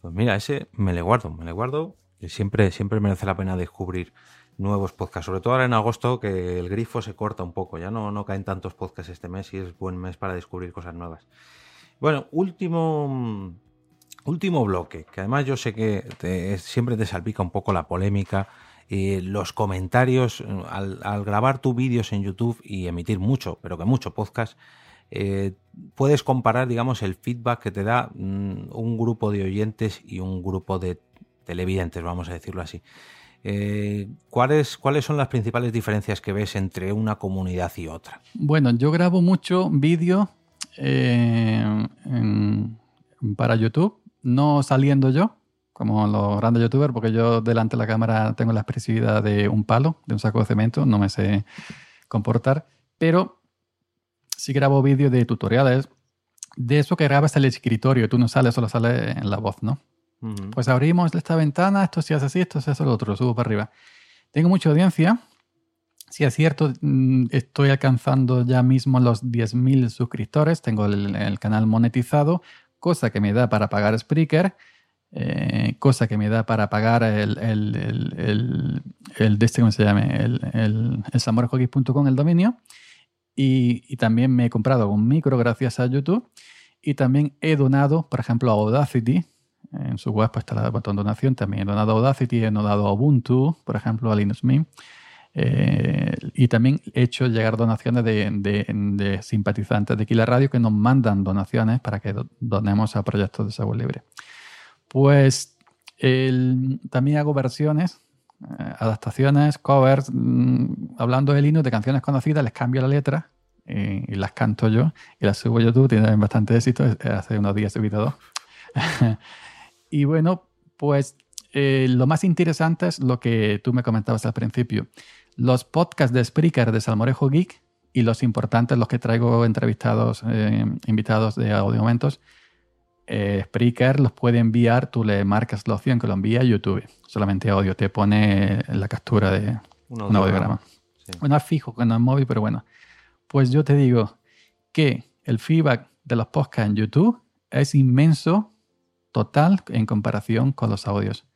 D: Pues mira, ese me le guardo, me le guardo. Y siempre, siempre merece la pena descubrir nuevos podcasts. Sobre todo ahora en agosto, que el grifo se corta un poco. Ya no, no caen tantos podcasts este mes y es buen mes para descubrir cosas nuevas. Bueno, último, último bloque, que además yo sé que te- siempre te salpica un poco la polémica. eh, los comentarios, eh, al, grabar tus vídeos en YouTube y emitir mucho, pero que mucho podcast, eh, puedes comparar, digamos, el feedback que te da mm, un grupo de oyentes y un grupo de televidentes, vamos a decirlo así. Eh, ¿cuáles, ¿Cuáles son las principales diferencias que ves entre una comunidad y otra?
E: Bueno, yo grabo mucho vídeo eh, para YouTube, no saliendo yo, como los grandes youtubers, porque yo delante de la cámara tengo la expresividad de un palo, de un saco de cemento, no me sé comportar, pero sí grabo vídeos de tutoriales, de eso que grabas en el escritorio, tú no sales, solo sale en la voz, ¿no? Pues abrimos esta ventana, esto se hace así, esto se hace lo otro, subo para arriba. Tengo mucha audiencia. Si es cierto, mm, estoy alcanzando ya mismo los 10.000 suscriptores, tengo el, canal monetizado, cosa que me da para pagar Spreaker, eh, cosa que me da para pagar el, el, el, de este, ¿cómo se llama? El, el, dominio. Y también me he comprado un micro gracias a YouTube. Y también he donado, por ejemplo, a Audacity, en su web pues, está el botón donación. También he donado a Audacity, he donado a Ubuntu, por ejemplo, a Linux Mint. Eh, y también he hecho llegar donaciones de, de- simpatizantes de Kila Radio que nos mandan donaciones para que do- donemos a proyectos de software libre. Pues el- también hago versiones, eh, adaptaciones, covers, mm, hablando de Linux, de canciones conocidas, les cambio la letra y las canto yo y las subo a YouTube, tienen bastante éxito. Hace unos días he subido dos. *laughs* y bueno, pues eh, lo más interesante es lo que tú me comentabas al principio. Los podcasts de Spreaker de Salmorejo Geek y los importantes, los que traigo entrevistados, eh, invitados de audio momentos, eh, Spreaker los puede enviar, tú le marcas la opción que lo envía a YouTube. Solamente audio, te pone la captura de
D: Un
E: un audiograma.
D: Sí.
E: Bueno, es fijo, que no es móvil, pero bueno. Pues yo te digo que el feedback de los podcasts en YouTube es inmenso, total, en comparación con los audios.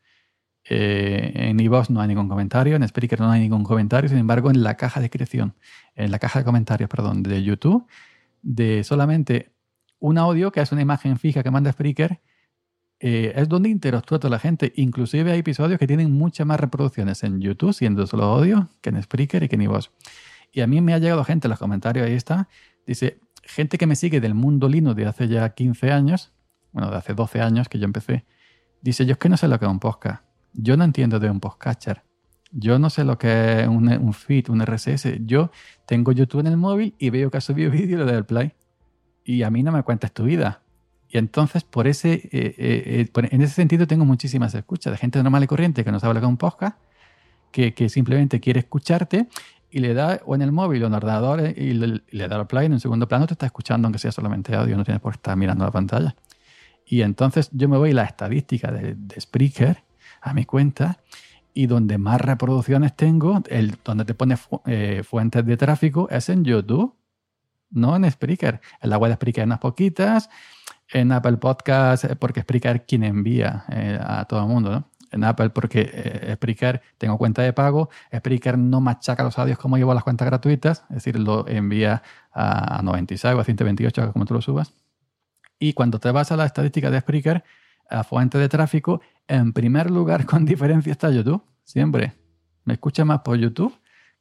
E: Eh, en iVoox no hay ningún comentario, en Spreaker no hay ningún comentario, sin embargo, en la caja de descripción, en la caja de comentarios, perdón, de YouTube, de solamente un audio, que es una imagen fija que manda Spreaker, eh, es donde interactúa toda la gente. Inclusive hay episodios que tienen muchas más reproducciones en YouTube, siendo solo audio, que en Spreaker y que en iVoox. Y a mí me ha llegado gente en los comentarios, ahí está, dice, gente que me sigue del mundo Linux de hace ya 15 años, bueno, de hace 12 años que yo empecé, dice, yo es que no sé lo que es un podcast. Yo no entiendo de un podcatcher. Yo no sé lo que es un, un feed, un RSS. Yo tengo YouTube en el móvil y veo que has subido *laughs* vídeo doy al play. Y a mí no me cuentas tu vida. Y entonces, por ese, eh, eh, eh, en ese sentido, tengo muchísimas escuchas de gente normal y corriente que no sabe lo que es un podcast, que, simplemente quiere escucharte y le da o en el móvil o en el ordenador y le, da al play en un segundo plano, te está escuchando aunque sea solamente audio, no tienes por estar mirando la pantalla. Y entonces yo me voy a la estadística de, de Spreaker a mi cuenta y donde más reproducciones tengo, el, donde te pone fu- eh, fuentes de tráfico, es en YouTube, no en Spreaker. En la web de Spreaker unas poquitas, en Apple Podcast, eh, porque Spreaker quien envía eh, a todo el mundo, ¿no? En Apple porque eh, Spreaker tengo cuenta de pago, Spreaker no machaca los audios como llevo las cuentas gratuitas, es decir, lo envía a 96 o a 128 como tú lo subas. Y cuando te vas a la estadística de Spreaker, a fuente de tráfico, en primer lugar *laughs* con diferencia está YouTube, siempre. Me escucha más por YouTube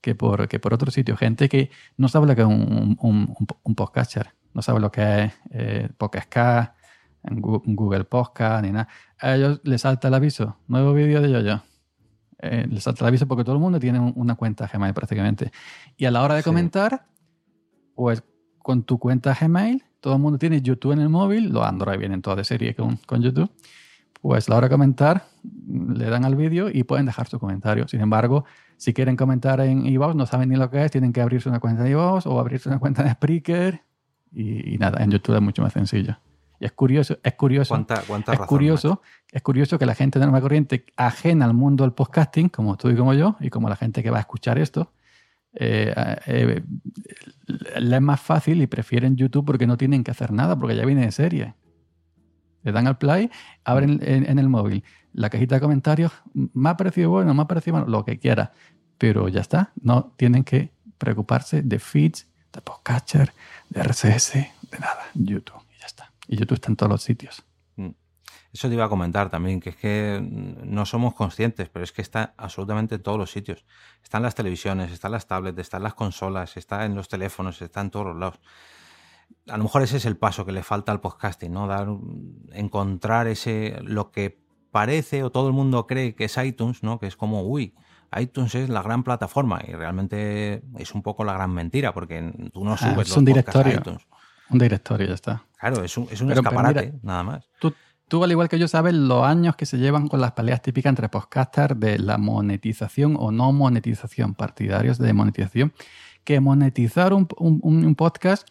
E: que por, que por otro sitio. Gente que no sabe lo que es un, un, un, un podcatcher, no sabe lo que es eh, Podcast Google Podcast, ni nada. A ellos les salta el aviso, nuevo vídeo de yo-yo. Eh, les salta el aviso porque todo el mundo tiene un- una cuenta Gmail prácticamente. Y a la hora de
D: Sí.
E: comentar, pues con tu cuenta Gmail, todo el mundo tiene YouTube en el móvil, los Android vienen todos de serie con, con YouTube. Pues a la hora de comentar, le dan al vídeo y pueden dejar su comentario. Sin embargo, si quieren comentar en iVoox, no saben ni lo que es, tienen que abrirse una cuenta de iVoox o abrirse una cuenta de Spreaker y, y nada, en YouTube es mucho más sencillo. Y es curioso, es curioso,
D: ¿Cuánta, cuánta
E: es
D: razón,
E: curioso, es curioso que la gente de norma corriente ajena al mundo del podcasting, como tú y como yo, y como la gente que va a escuchar esto, eh, eh, es más fácil y prefieren YouTube porque no tienen que hacer nada, porque ya viene de serie. Le dan al play, abren en, en el móvil la cajita de comentarios, me ha parecido bueno, me ha parecido malo, lo que quiera, pero ya está, no tienen que preocuparse de feeds, de podcatcher, de RSS, de nada, YouTube, y ya está. Y YouTube está en todos los sitios.
D: Eso te iba a comentar también, que es que no somos conscientes, pero es que está absolutamente en todos los sitios. Está en las televisiones, está en las tablets, está en las consolas, está en los teléfonos, está en todos los lados. A lo mejor ese es el paso que le falta al podcasting, ¿no? Dar, encontrar ese, lo que parece o todo el mundo cree que es iTunes, ¿no? Que es como, uy, iTunes es la gran plataforma y realmente es un poco la gran mentira porque tú no
E: Ah,
D: subes
E: es
D: los
E: un
D: podcasts a
E: directorio.
D: iTunes.
E: Un directorio, ya está.
D: Claro, es un, es un
E: Pero,
D: escaparate,
E: mira,
D: nada más.
E: Tú, tú, al igual que yo, sabes los años que se llevan con las peleas típicas entre podcasters de la monetización o no monetización, partidarios de monetización, que monetizar un, podcast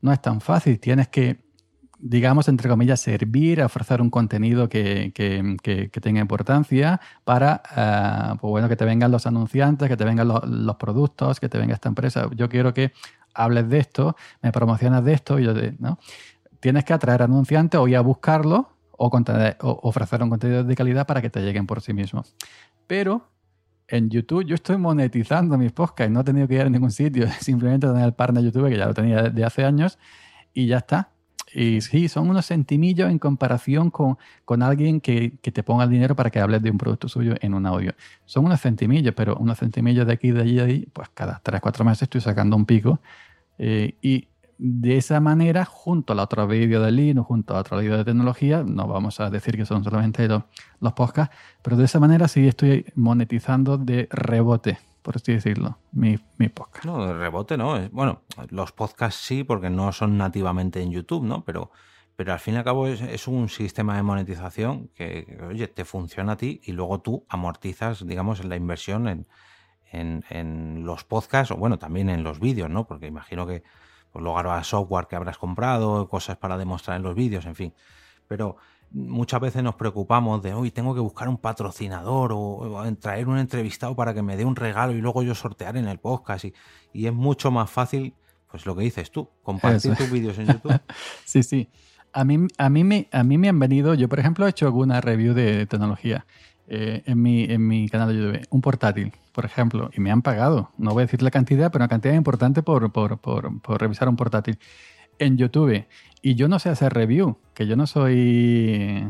E: no es tan fácil. Tienes que, digamos, entre comillas, servir, ofrecer un contenido que, que- que- tenga importancia para, eh, pues bueno, que te vengan los anunciantes, que te vengan los, productos, que te venga esta empresa. Yo quiero que hables de esto, me promocionas de esto, y yo ¿no? Tienes que atraer anunciantes o ir a buscarlo o, contener- o ofrecer un contenido de calidad para que te lleguen por sí mismos. Pero en YouTube yo estoy monetizando mis podcasts, no he tenido que ir a ningún sitio, *laughs* simplemente tener el partner YouTube que ya lo tenía de hace años y ya está. Y sí, son unos centimillos en comparación con, con alguien que, que te ponga el dinero para que hables de un producto suyo en un audio. Son unos centimillos, pero unos centimillos de aquí, de allí, de ahí, pues cada 3, 4 meses estoy sacando un pico. Eh, y de esa manera, junto al otro vídeo de Linux, junto a otro vídeo de tecnología, no vamos a decir que son solamente los, los podcasts, pero de esa manera sí estoy monetizando de rebote, por así decirlo, mi, mi podcast.
D: No, de rebote no. Bueno, los podcasts sí, porque no son nativamente en YouTube, ¿no? Pero, pero al fin y al cabo es, es un sistema de monetización que, oye, te funciona a ti y luego tú amortizas, digamos, la inversión en, en, en los podcasts o, bueno, también en los vídeos, ¿no? Porque imagino que pues, luego habrá software que habrás comprado, cosas para demostrar en los vídeos, en fin. Pero muchas veces nos preocupamos de, hoy tengo que buscar un patrocinador o, traer un entrevistado para que me dé un regalo y luego yo sortear en el podcast. Y, y es mucho más fácil, pues lo que dices tú, compartir
E: Eso.
D: tus vídeos en YouTube. *laughs*
E: Sí, sí. A mí, a, mí me, a mí me han venido, yo por ejemplo he hecho alguna review de tecnología eh, en, mi, en mi canal de YouTube, un portátil, por ejemplo, y me han pagado, no voy a decir la cantidad, pero una cantidad importante por, por, por, por revisar un portátil en YouTube. Y yo no sé hacer review, que yo no soy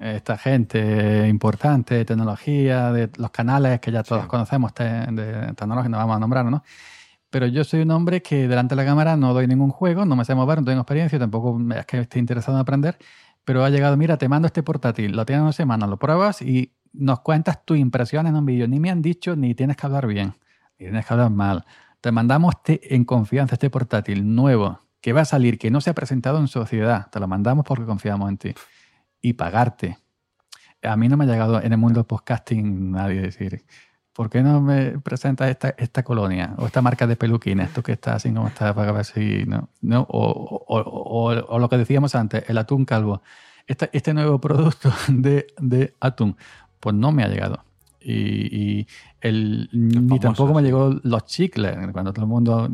E: esta gente importante de tecnología, de los canales que ya todos
D: Sí.
E: conocemos te- de tecnología, no vamos a nombrar, ¿no? Pero yo soy un hombre que delante de la cámara no doy ningún juego, no me sé mover, no tengo experiencia, tampoco es que esté interesado en aprender, pero ha llegado, mira, te mando este portátil, lo tienes una semana, lo pruebas y nos cuentas tus impresiones en un vídeo. Ni me han dicho ni tienes que hablar bien, ni tienes que hablar mal. Te mandamos este- en confianza este portátil nuevo que va a salir, que no se ha presentado en sociedad. Te lo mandamos porque confiamos en ti. Y pagarte. A mí no me ha llegado en el mundo del podcasting nadie decir, ¿por qué no me presentas esta, esta colonia o esta marca de peluquines? Tú que estás así como estás para ver si... ¿no? ¿No? O, o- o- o lo que decíamos antes, el atún calvo. Este, este nuevo producto *laughs* de, de atún, pues no me ha llegado. Y, y el, ni tampoco me llegó los chicles, cuando todo el mundo,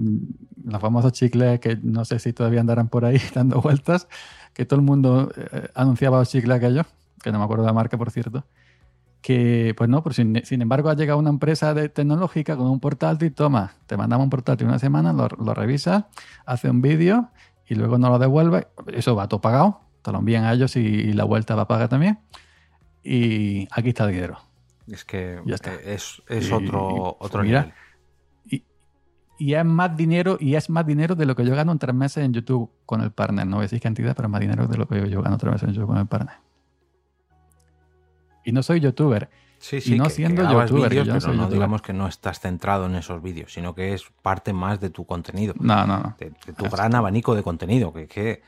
E: los famosos chicles que no sé si todavía andarán por ahí *laughs* dando vueltas, que todo el mundo eh, anunciaba los chicles aquellos, que no me acuerdo de la marca, por cierto, que pues no, pero sin, sin embargo ha llegado una empresa de tecnológica con un portátil, toma, te mandamos un portátil una semana, lo, lo revisas, hace un vídeo y luego no lo devuelve, eso va todo pagado, te lo envían a ellos y, y la vuelta va paga también. Y aquí está el dinero.
D: Es que
E: Ya está.
D: eh, es, es
E: Y-
D: otro,
E: y-
D: otro
E: mira,
D: nivel.
E: Y, y es más dinero, y es más dinero de lo que yo gano en tres meses en YouTube con el partner. No voy a decir cantidad, pero es más dinero de lo que yo gano tres meses en YouTube con el partner. Y no soy youtuber.
D: Sí,
E: y
D: sí,
E: no
D: que-
E: siendo
D: que
E: youtuber,
D: vídeos,
E: yo no
D: pero
E: soy
D: no
E: youtuber.
D: digamos que no estás centrado en esos vídeos, sino que es parte más de tu contenido.
E: No, no, no.
D: de, de tu gran abanico de contenido. Que, que,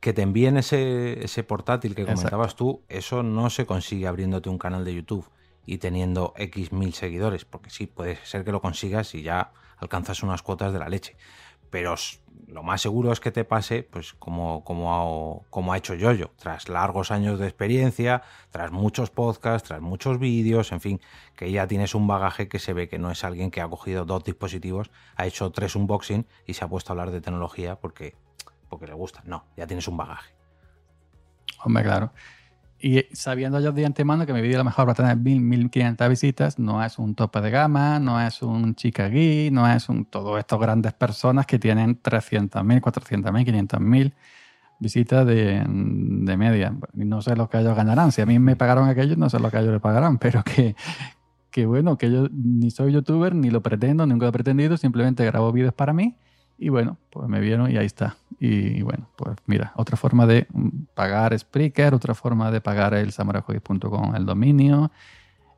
D: que te envíen ese, ese portátil que
E: Exacto.
D: comentabas tú, eso no se consigue abriéndote un canal de YouTube y teniendo X mil seguidores, porque sí, puede ser que lo consigas y ya alcanzas unas cuotas de la leche. pero lo más seguro es que te pase, pues como, como, como ha hecho Yoyo, tras largos años de experiencia, tras muchos podcasts, tras muchos vídeos, en fin, que ya tienes un bagaje que se ve que no es alguien que ha cogido dos dispositivos, ha hecho tres unboxing y se ha puesto a hablar de tecnología porque, porque le gusta. No, ya tienes un bagaje.
E: Hombre, claro. Y sabiendo yo de antemano que mi vídeo a lo mejor va a tener 1000, 1500 visitas, no es un tope de gama, no es un chica gui, no es un todos estos grandes personas que tienen 300.000, 400.000, 500.000 visitas de, de, media. No sé lo que ellos ganarán. Si a mí me pagaron aquellos, no sé lo que ellos le pagarán, pero que, que bueno, que yo ni soy youtuber, ni lo pretendo, nunca lo he pretendido, simplemente grabo vídeos para mí y bueno, pues me vieron y ahí está. Y, bueno, pues mira, otra forma de pagar Spreaker, otra forma de pagar el samuraijoyes.com el dominio,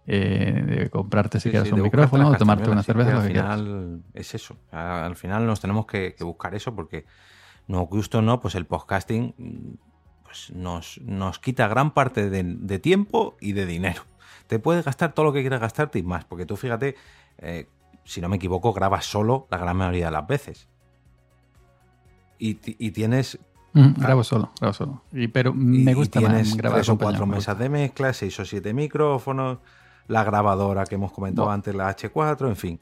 E: eh, de comprarte si quieres un micrófono, de tomarte una cerveza.
D: Al final es eso. Al final nos tenemos que, buscar eso porque no gusto no, pues el podcasting pues nos, nos quita gran parte de, tiempo y de dinero. Te puedes gastar todo lo que quieras gastarte y más, porque tú fíjate, eh, si no me equivoco, grabas solo la gran mayoría de las veces y, tienes
E: mm, grabo solo, grabo solo. Y, pero me gusta
D: tienes más tres o cuatro mesas de mezcla, seis o siete micrófonos, la grabadora que hemos comentado antes, la H4, en fin.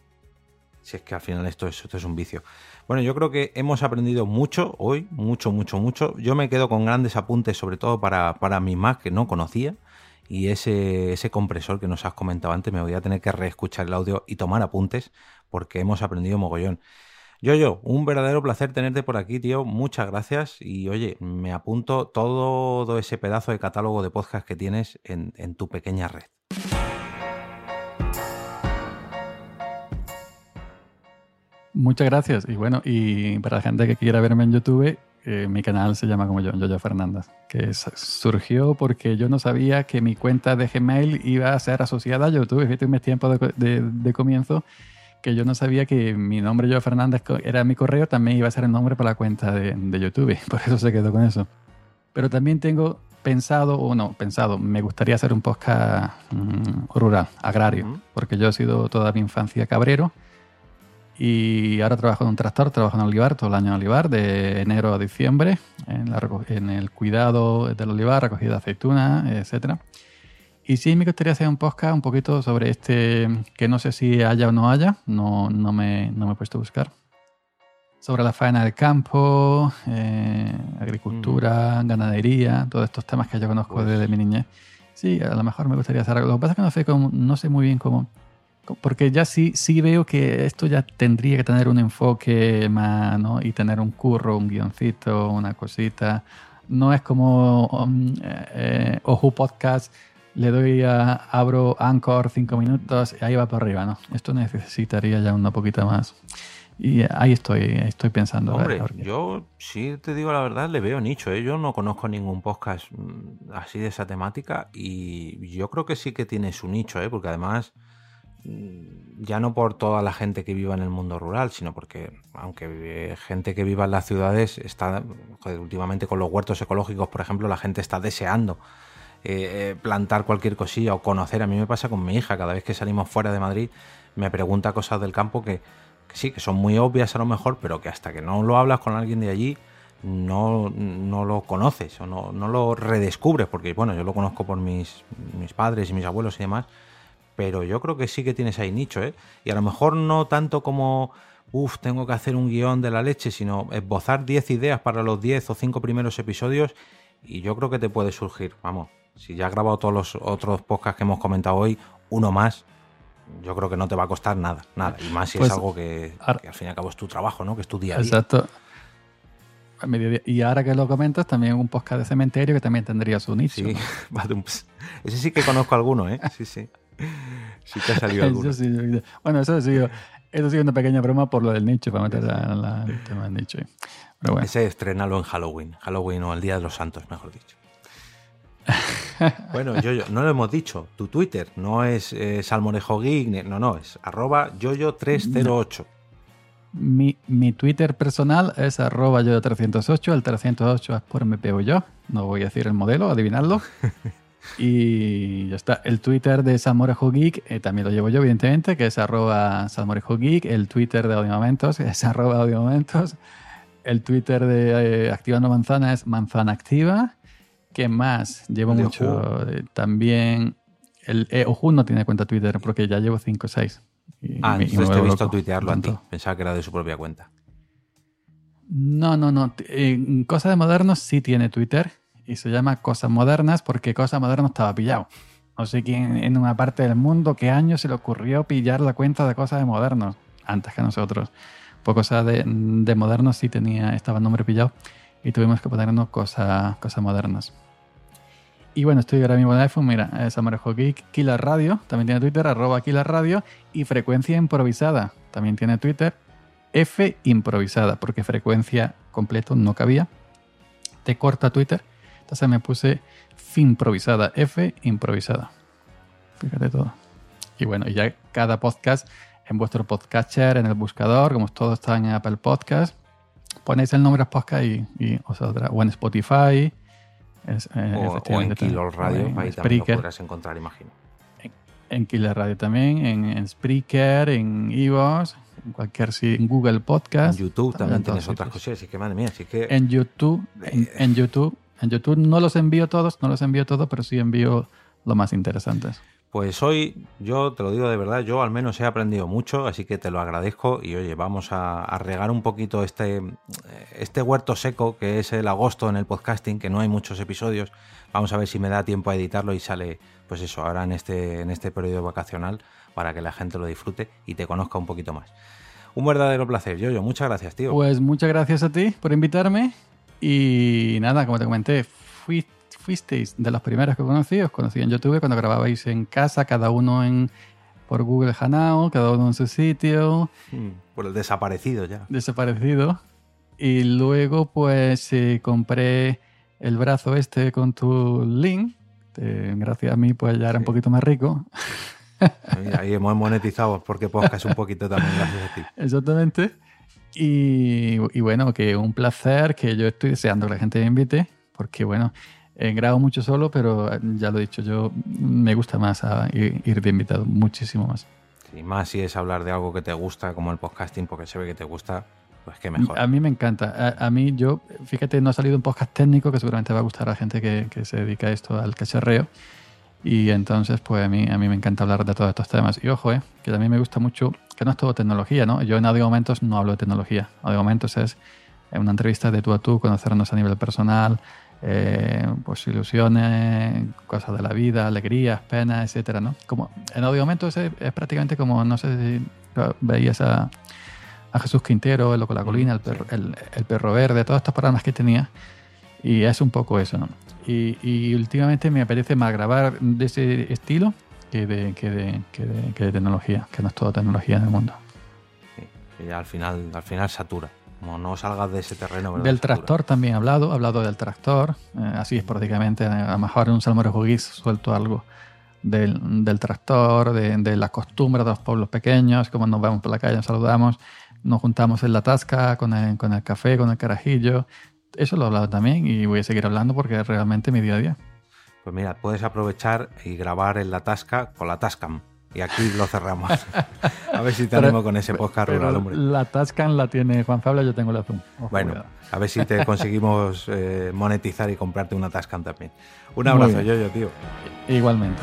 D: Si es que al final esto es, esto es un vicio. Bueno, yo creo que hemos aprendido mucho hoy, mucho, mucho, mucho. Yo me quedo con grandes apuntes, sobre todo para, para mi Mac que no conocía. Y ese, ese compresor que nos has comentado antes, me voy a tener que reescuchar el audio y tomar apuntes porque hemos aprendido mogollón. Yo, yo, un verdadero placer tenerte por aquí, tío. Muchas gracias. Y oye, me apunto todo ese pedazo de catálogo de podcast que tienes en, tu pequeña red.
E: Muchas gracias. Y bueno, y para la gente que quiera verme en YouTube, eh, mi canal se llama como yo, Yoyo Fernández, que surgió porque yo no sabía que mi cuenta de Gmail iba a ser asociada a YouTube. Fíjate, mi tiempo de, de comienzo que yo no sabía que mi nombre, Joe Fernández, era mi correo, también iba a ser el nombre para la cuenta de, de YouTube. Por eso se quedó con eso. Pero también tengo pensado, o no, pensado, me gustaría hacer un podcast mm, rural, agrario, porque yo he sido toda mi infancia cabrero y ahora trabajo en un tractor, trabajo en olivar, todo el año en olivar, de enero a diciembre, en, en el cuidado del olivar, recogida de aceitunas, etcétera. Y sí, me gustaría hacer un podcast un poquito sobre este, que no sé si haya o no haya, no, no, me, no me he puesto a buscar. Sobre la faena del campo, eh, agricultura, mm. ganadería, todos estos temas que yo conozco pues desde mi niñez. Sí, a lo mejor me gustaría hacer algo. Lo que pasa es que no sé, cómo, no sé muy bien cómo. Porque ya sí, sí veo que esto ya tendría que tener un enfoque más, ¿no? Y tener un curro, un guioncito, una cosita. No es como um, eh, eh, Ojo Podcast le doy a, abro Anchor cinco minutos y ahí va por arriba, ¿no? Esto necesitaría ya una poquita más. Y ahí estoy, estoy pensando.
D: Hombre, yo sí te digo la verdad, le veo nicho. ¿eh? Yo no conozco ningún podcast mm, así de esa temática y yo creo que sí que tiene su nicho, ¿eh? porque además mm, ya no por toda la gente que viva en el mundo rural, sino porque aunque gente que viva en las ciudades está, últimamente con los huertos ecológicos, por ejemplo, la gente está deseando eh, eh, plantar cualquier cosilla o conocer. A mí me pasa con mi hija, cada vez que salimos fuera de Madrid, me pregunta cosas del campo que, sí, que son muy obvias a lo mejor, pero que hasta que no lo hablas con alguien de allí, no, no lo conoces o no, no, lo redescubres, porque bueno, yo lo conozco por mis, mis padres y mis abuelos y demás, pero yo creo que sí que tienes ahí nicho, ¿eh? Y a lo mejor no tanto como, uff, tengo que hacer un guion de la leche, sino esbozar 10 ideas para los 10 o 5 primeros episodios y yo creo que te puede surgir, vamos, si ya has grabado todos los otros podcasts que hemos comentado hoy, uno más, yo creo que no te va a costar nada, nada. Y más si es pues, algo que, al fin y al cabo es tu trabajo, ¿no? Que es tu día a día.
E: Exacto. Y ahora que lo comentas, también un podcast de cementerio que también tendría su nicho.
D: Sí, *laughs* ese sí que conozco alguno, ¿eh? Sí, sí. Sí que ha salido alguno.
E: bueno, eso ha sido, eso ha sido una pequeña broma por lo del nicho, para meter el tema del nicho.
D: Pero bueno. Ese estrenalo en Halloween. Halloween o el Día de los Santos, mejor dicho. Bueno, yo, no lo hemos dicho. Tu Twitter no es eh, Salmorejo Geek, no, no, es arroba yoyo308.
E: Mi, mi, Twitter personal es arroba yoyo308. El 308 es por me pego yo. No voy a decir el modelo, adivinarlo. *laughs* Y ya está. El Twitter de Salmorejo Geek eh, también lo llevo yo, evidentemente, que es arroba Salmorejo Geek. El Twitter de Audiomomentos es arroba Audiomomentos. El Twitter de eh, Activando Manzana es Manzana Activa. ¿Qué más? Llevo
D: de
E: mucho. eh, también. El eh, Oju no tiene cuenta Twitter porque ya llevo 5 o 6.
D: Ah, entonces te he visto tuitearlo a ti. Pensaba que era de su propia cuenta.
E: No, no, no. En Cosa de Modernos sí tiene Twitter y se llama Cosas Modernas porque Cosa Modernos estaba pillado. No sé quién en una parte del mundo qué año se le ocurrió pillar la cuenta de Cosas de Modernos antes que nosotros. Pues Cosa de, de Modernos sí tenía, estaba el nombre pillado y tuvimos que ponernos Cosas cosa Modernas. Y bueno, estoy ahora mismo en iPhone, mira, es Amarejo Geek, Killer Radio, también tiene Twitter, arroba Killer Radio, y Frecuencia Improvisada, también tiene Twitter, F improvisada, porque frecuencia completo no cabía. Te corta Twitter. Entonces me puse fin improvisada, F improvisada. Fíjate todo. Y bueno, ya cada podcast en vuestro podcatcher, en el buscador, como todos están en Apple Podcast, ponéis el nombre podcast y, y os saldrá. O en Spotify. Es, eh,
D: O, o en Kilo Radio,
E: en
D: ahí también lo podrás encontrar, imagino.
E: en Killer Radio también, en, en Spreaker, en Evox, en cualquier en Google Podcast.
D: En YouTube también
E: en
D: tienes otras cosas. Así que, madre mía, así que.
E: En YouTube, en, en YouTube, en YouTube no los envío todos, no los envío todos, pero sí envío los más interesantes.
D: Pues hoy, yo te lo digo de verdad, yo al menos he aprendido mucho, así que te lo agradezco. Y oye, vamos a, regar un poquito este, este huerto seco que es el agosto en el podcasting, que no hay muchos episodios. Vamos a ver si me da tiempo a editarlo y sale, pues eso, ahora en este, en este periodo vacacional para que la gente lo disfrute y te conozca un poquito más. Un verdadero placer, yo, muchas gracias, tío.
E: Pues muchas gracias a ti por invitarme. Y nada, como te comenté, fui- fuisteis de los primeros que conocí, os conocí en YouTube cuando grababais en casa, cada uno en por Google Hangout, cada uno en su sitio.
D: Mm, Por el desaparecido ya.
E: desaparecido. Y luego, pues, eh, compré el brazo este con tu link. Eh, gracias a mí, pues ya era un poquito más rico.
D: Ahí hemos monetizado porque podcast un poquito también, gracias a ti.
E: Exactamente. Y, y bueno, que un placer, que yo estoy deseando que la gente me invite, porque bueno, eh, grabo mucho solo, pero eh, ya lo he dicho, yo me gusta más a ir, ir de invitado, muchísimo más.
D: Y más si es hablar de algo que te gusta, como el podcasting, porque se ve que te gusta, pues qué mejor.
E: A mí me encanta. A, a mí, yo, fíjate, no ha salido un podcast técnico que seguramente va a gustar a la gente que, que se dedica a esto, al cacharreo. Y entonces, pues a mí, a mí me encanta hablar de todos estos temas. Y ojo, eh, que también me gusta mucho, que no es todo tecnología, ¿no? Yo en Audio Momentos no hablo de tecnología. Audio Momentos es una entrevista de tú a tú, conocernos a nivel personal, eh, pues ilusiones, cosas de la vida, alegrías, penas, etcétera, ¿no? Como en Audio Momentos es, es prácticamente como, no sé si veías a, a Jesús Quintero, el Loco la Colina, el perro, el, el perro verde, todos estos programas que tenía. Y es un poco eso, ¿no? Y, y últimamente me apetece más grabar de ese estilo que de, que, de, que, de, que de tecnología, que no es todo tecnología en el mundo.
D: Sí, que ya al final, al final satura. Como no salgas de ese terreno, ¿verdad?
E: Del tractor también he hablado, he hablado del tractor, eh, así esporádicamente, a lo mejor en un salmorejo guis suelto algo del, del tractor, de, de las costumbres de los pueblos pequeños, como nos vemos por la calle, nos saludamos, nos juntamos en la tasca con el, con el café, con el carajillo. Eso lo he hablado también y voy a seguir hablando porque es realmente mi día a día.
D: Pues mira, puedes aprovechar y grabar en la Tasca con la Tascam. Y aquí lo cerramos. *laughs* a ver si te animo con ese podcast rural, hombre.
E: la Tascan la tiene Juan Pablo, yo tengo la Zoom. Ojo,
D: Bueno,
E: cuidado.
D: a ver si te *laughs* conseguimos eh, monetizar y comprarte una Tascam también. Un abrazo, yo, yo, tío.
E: Igualmente.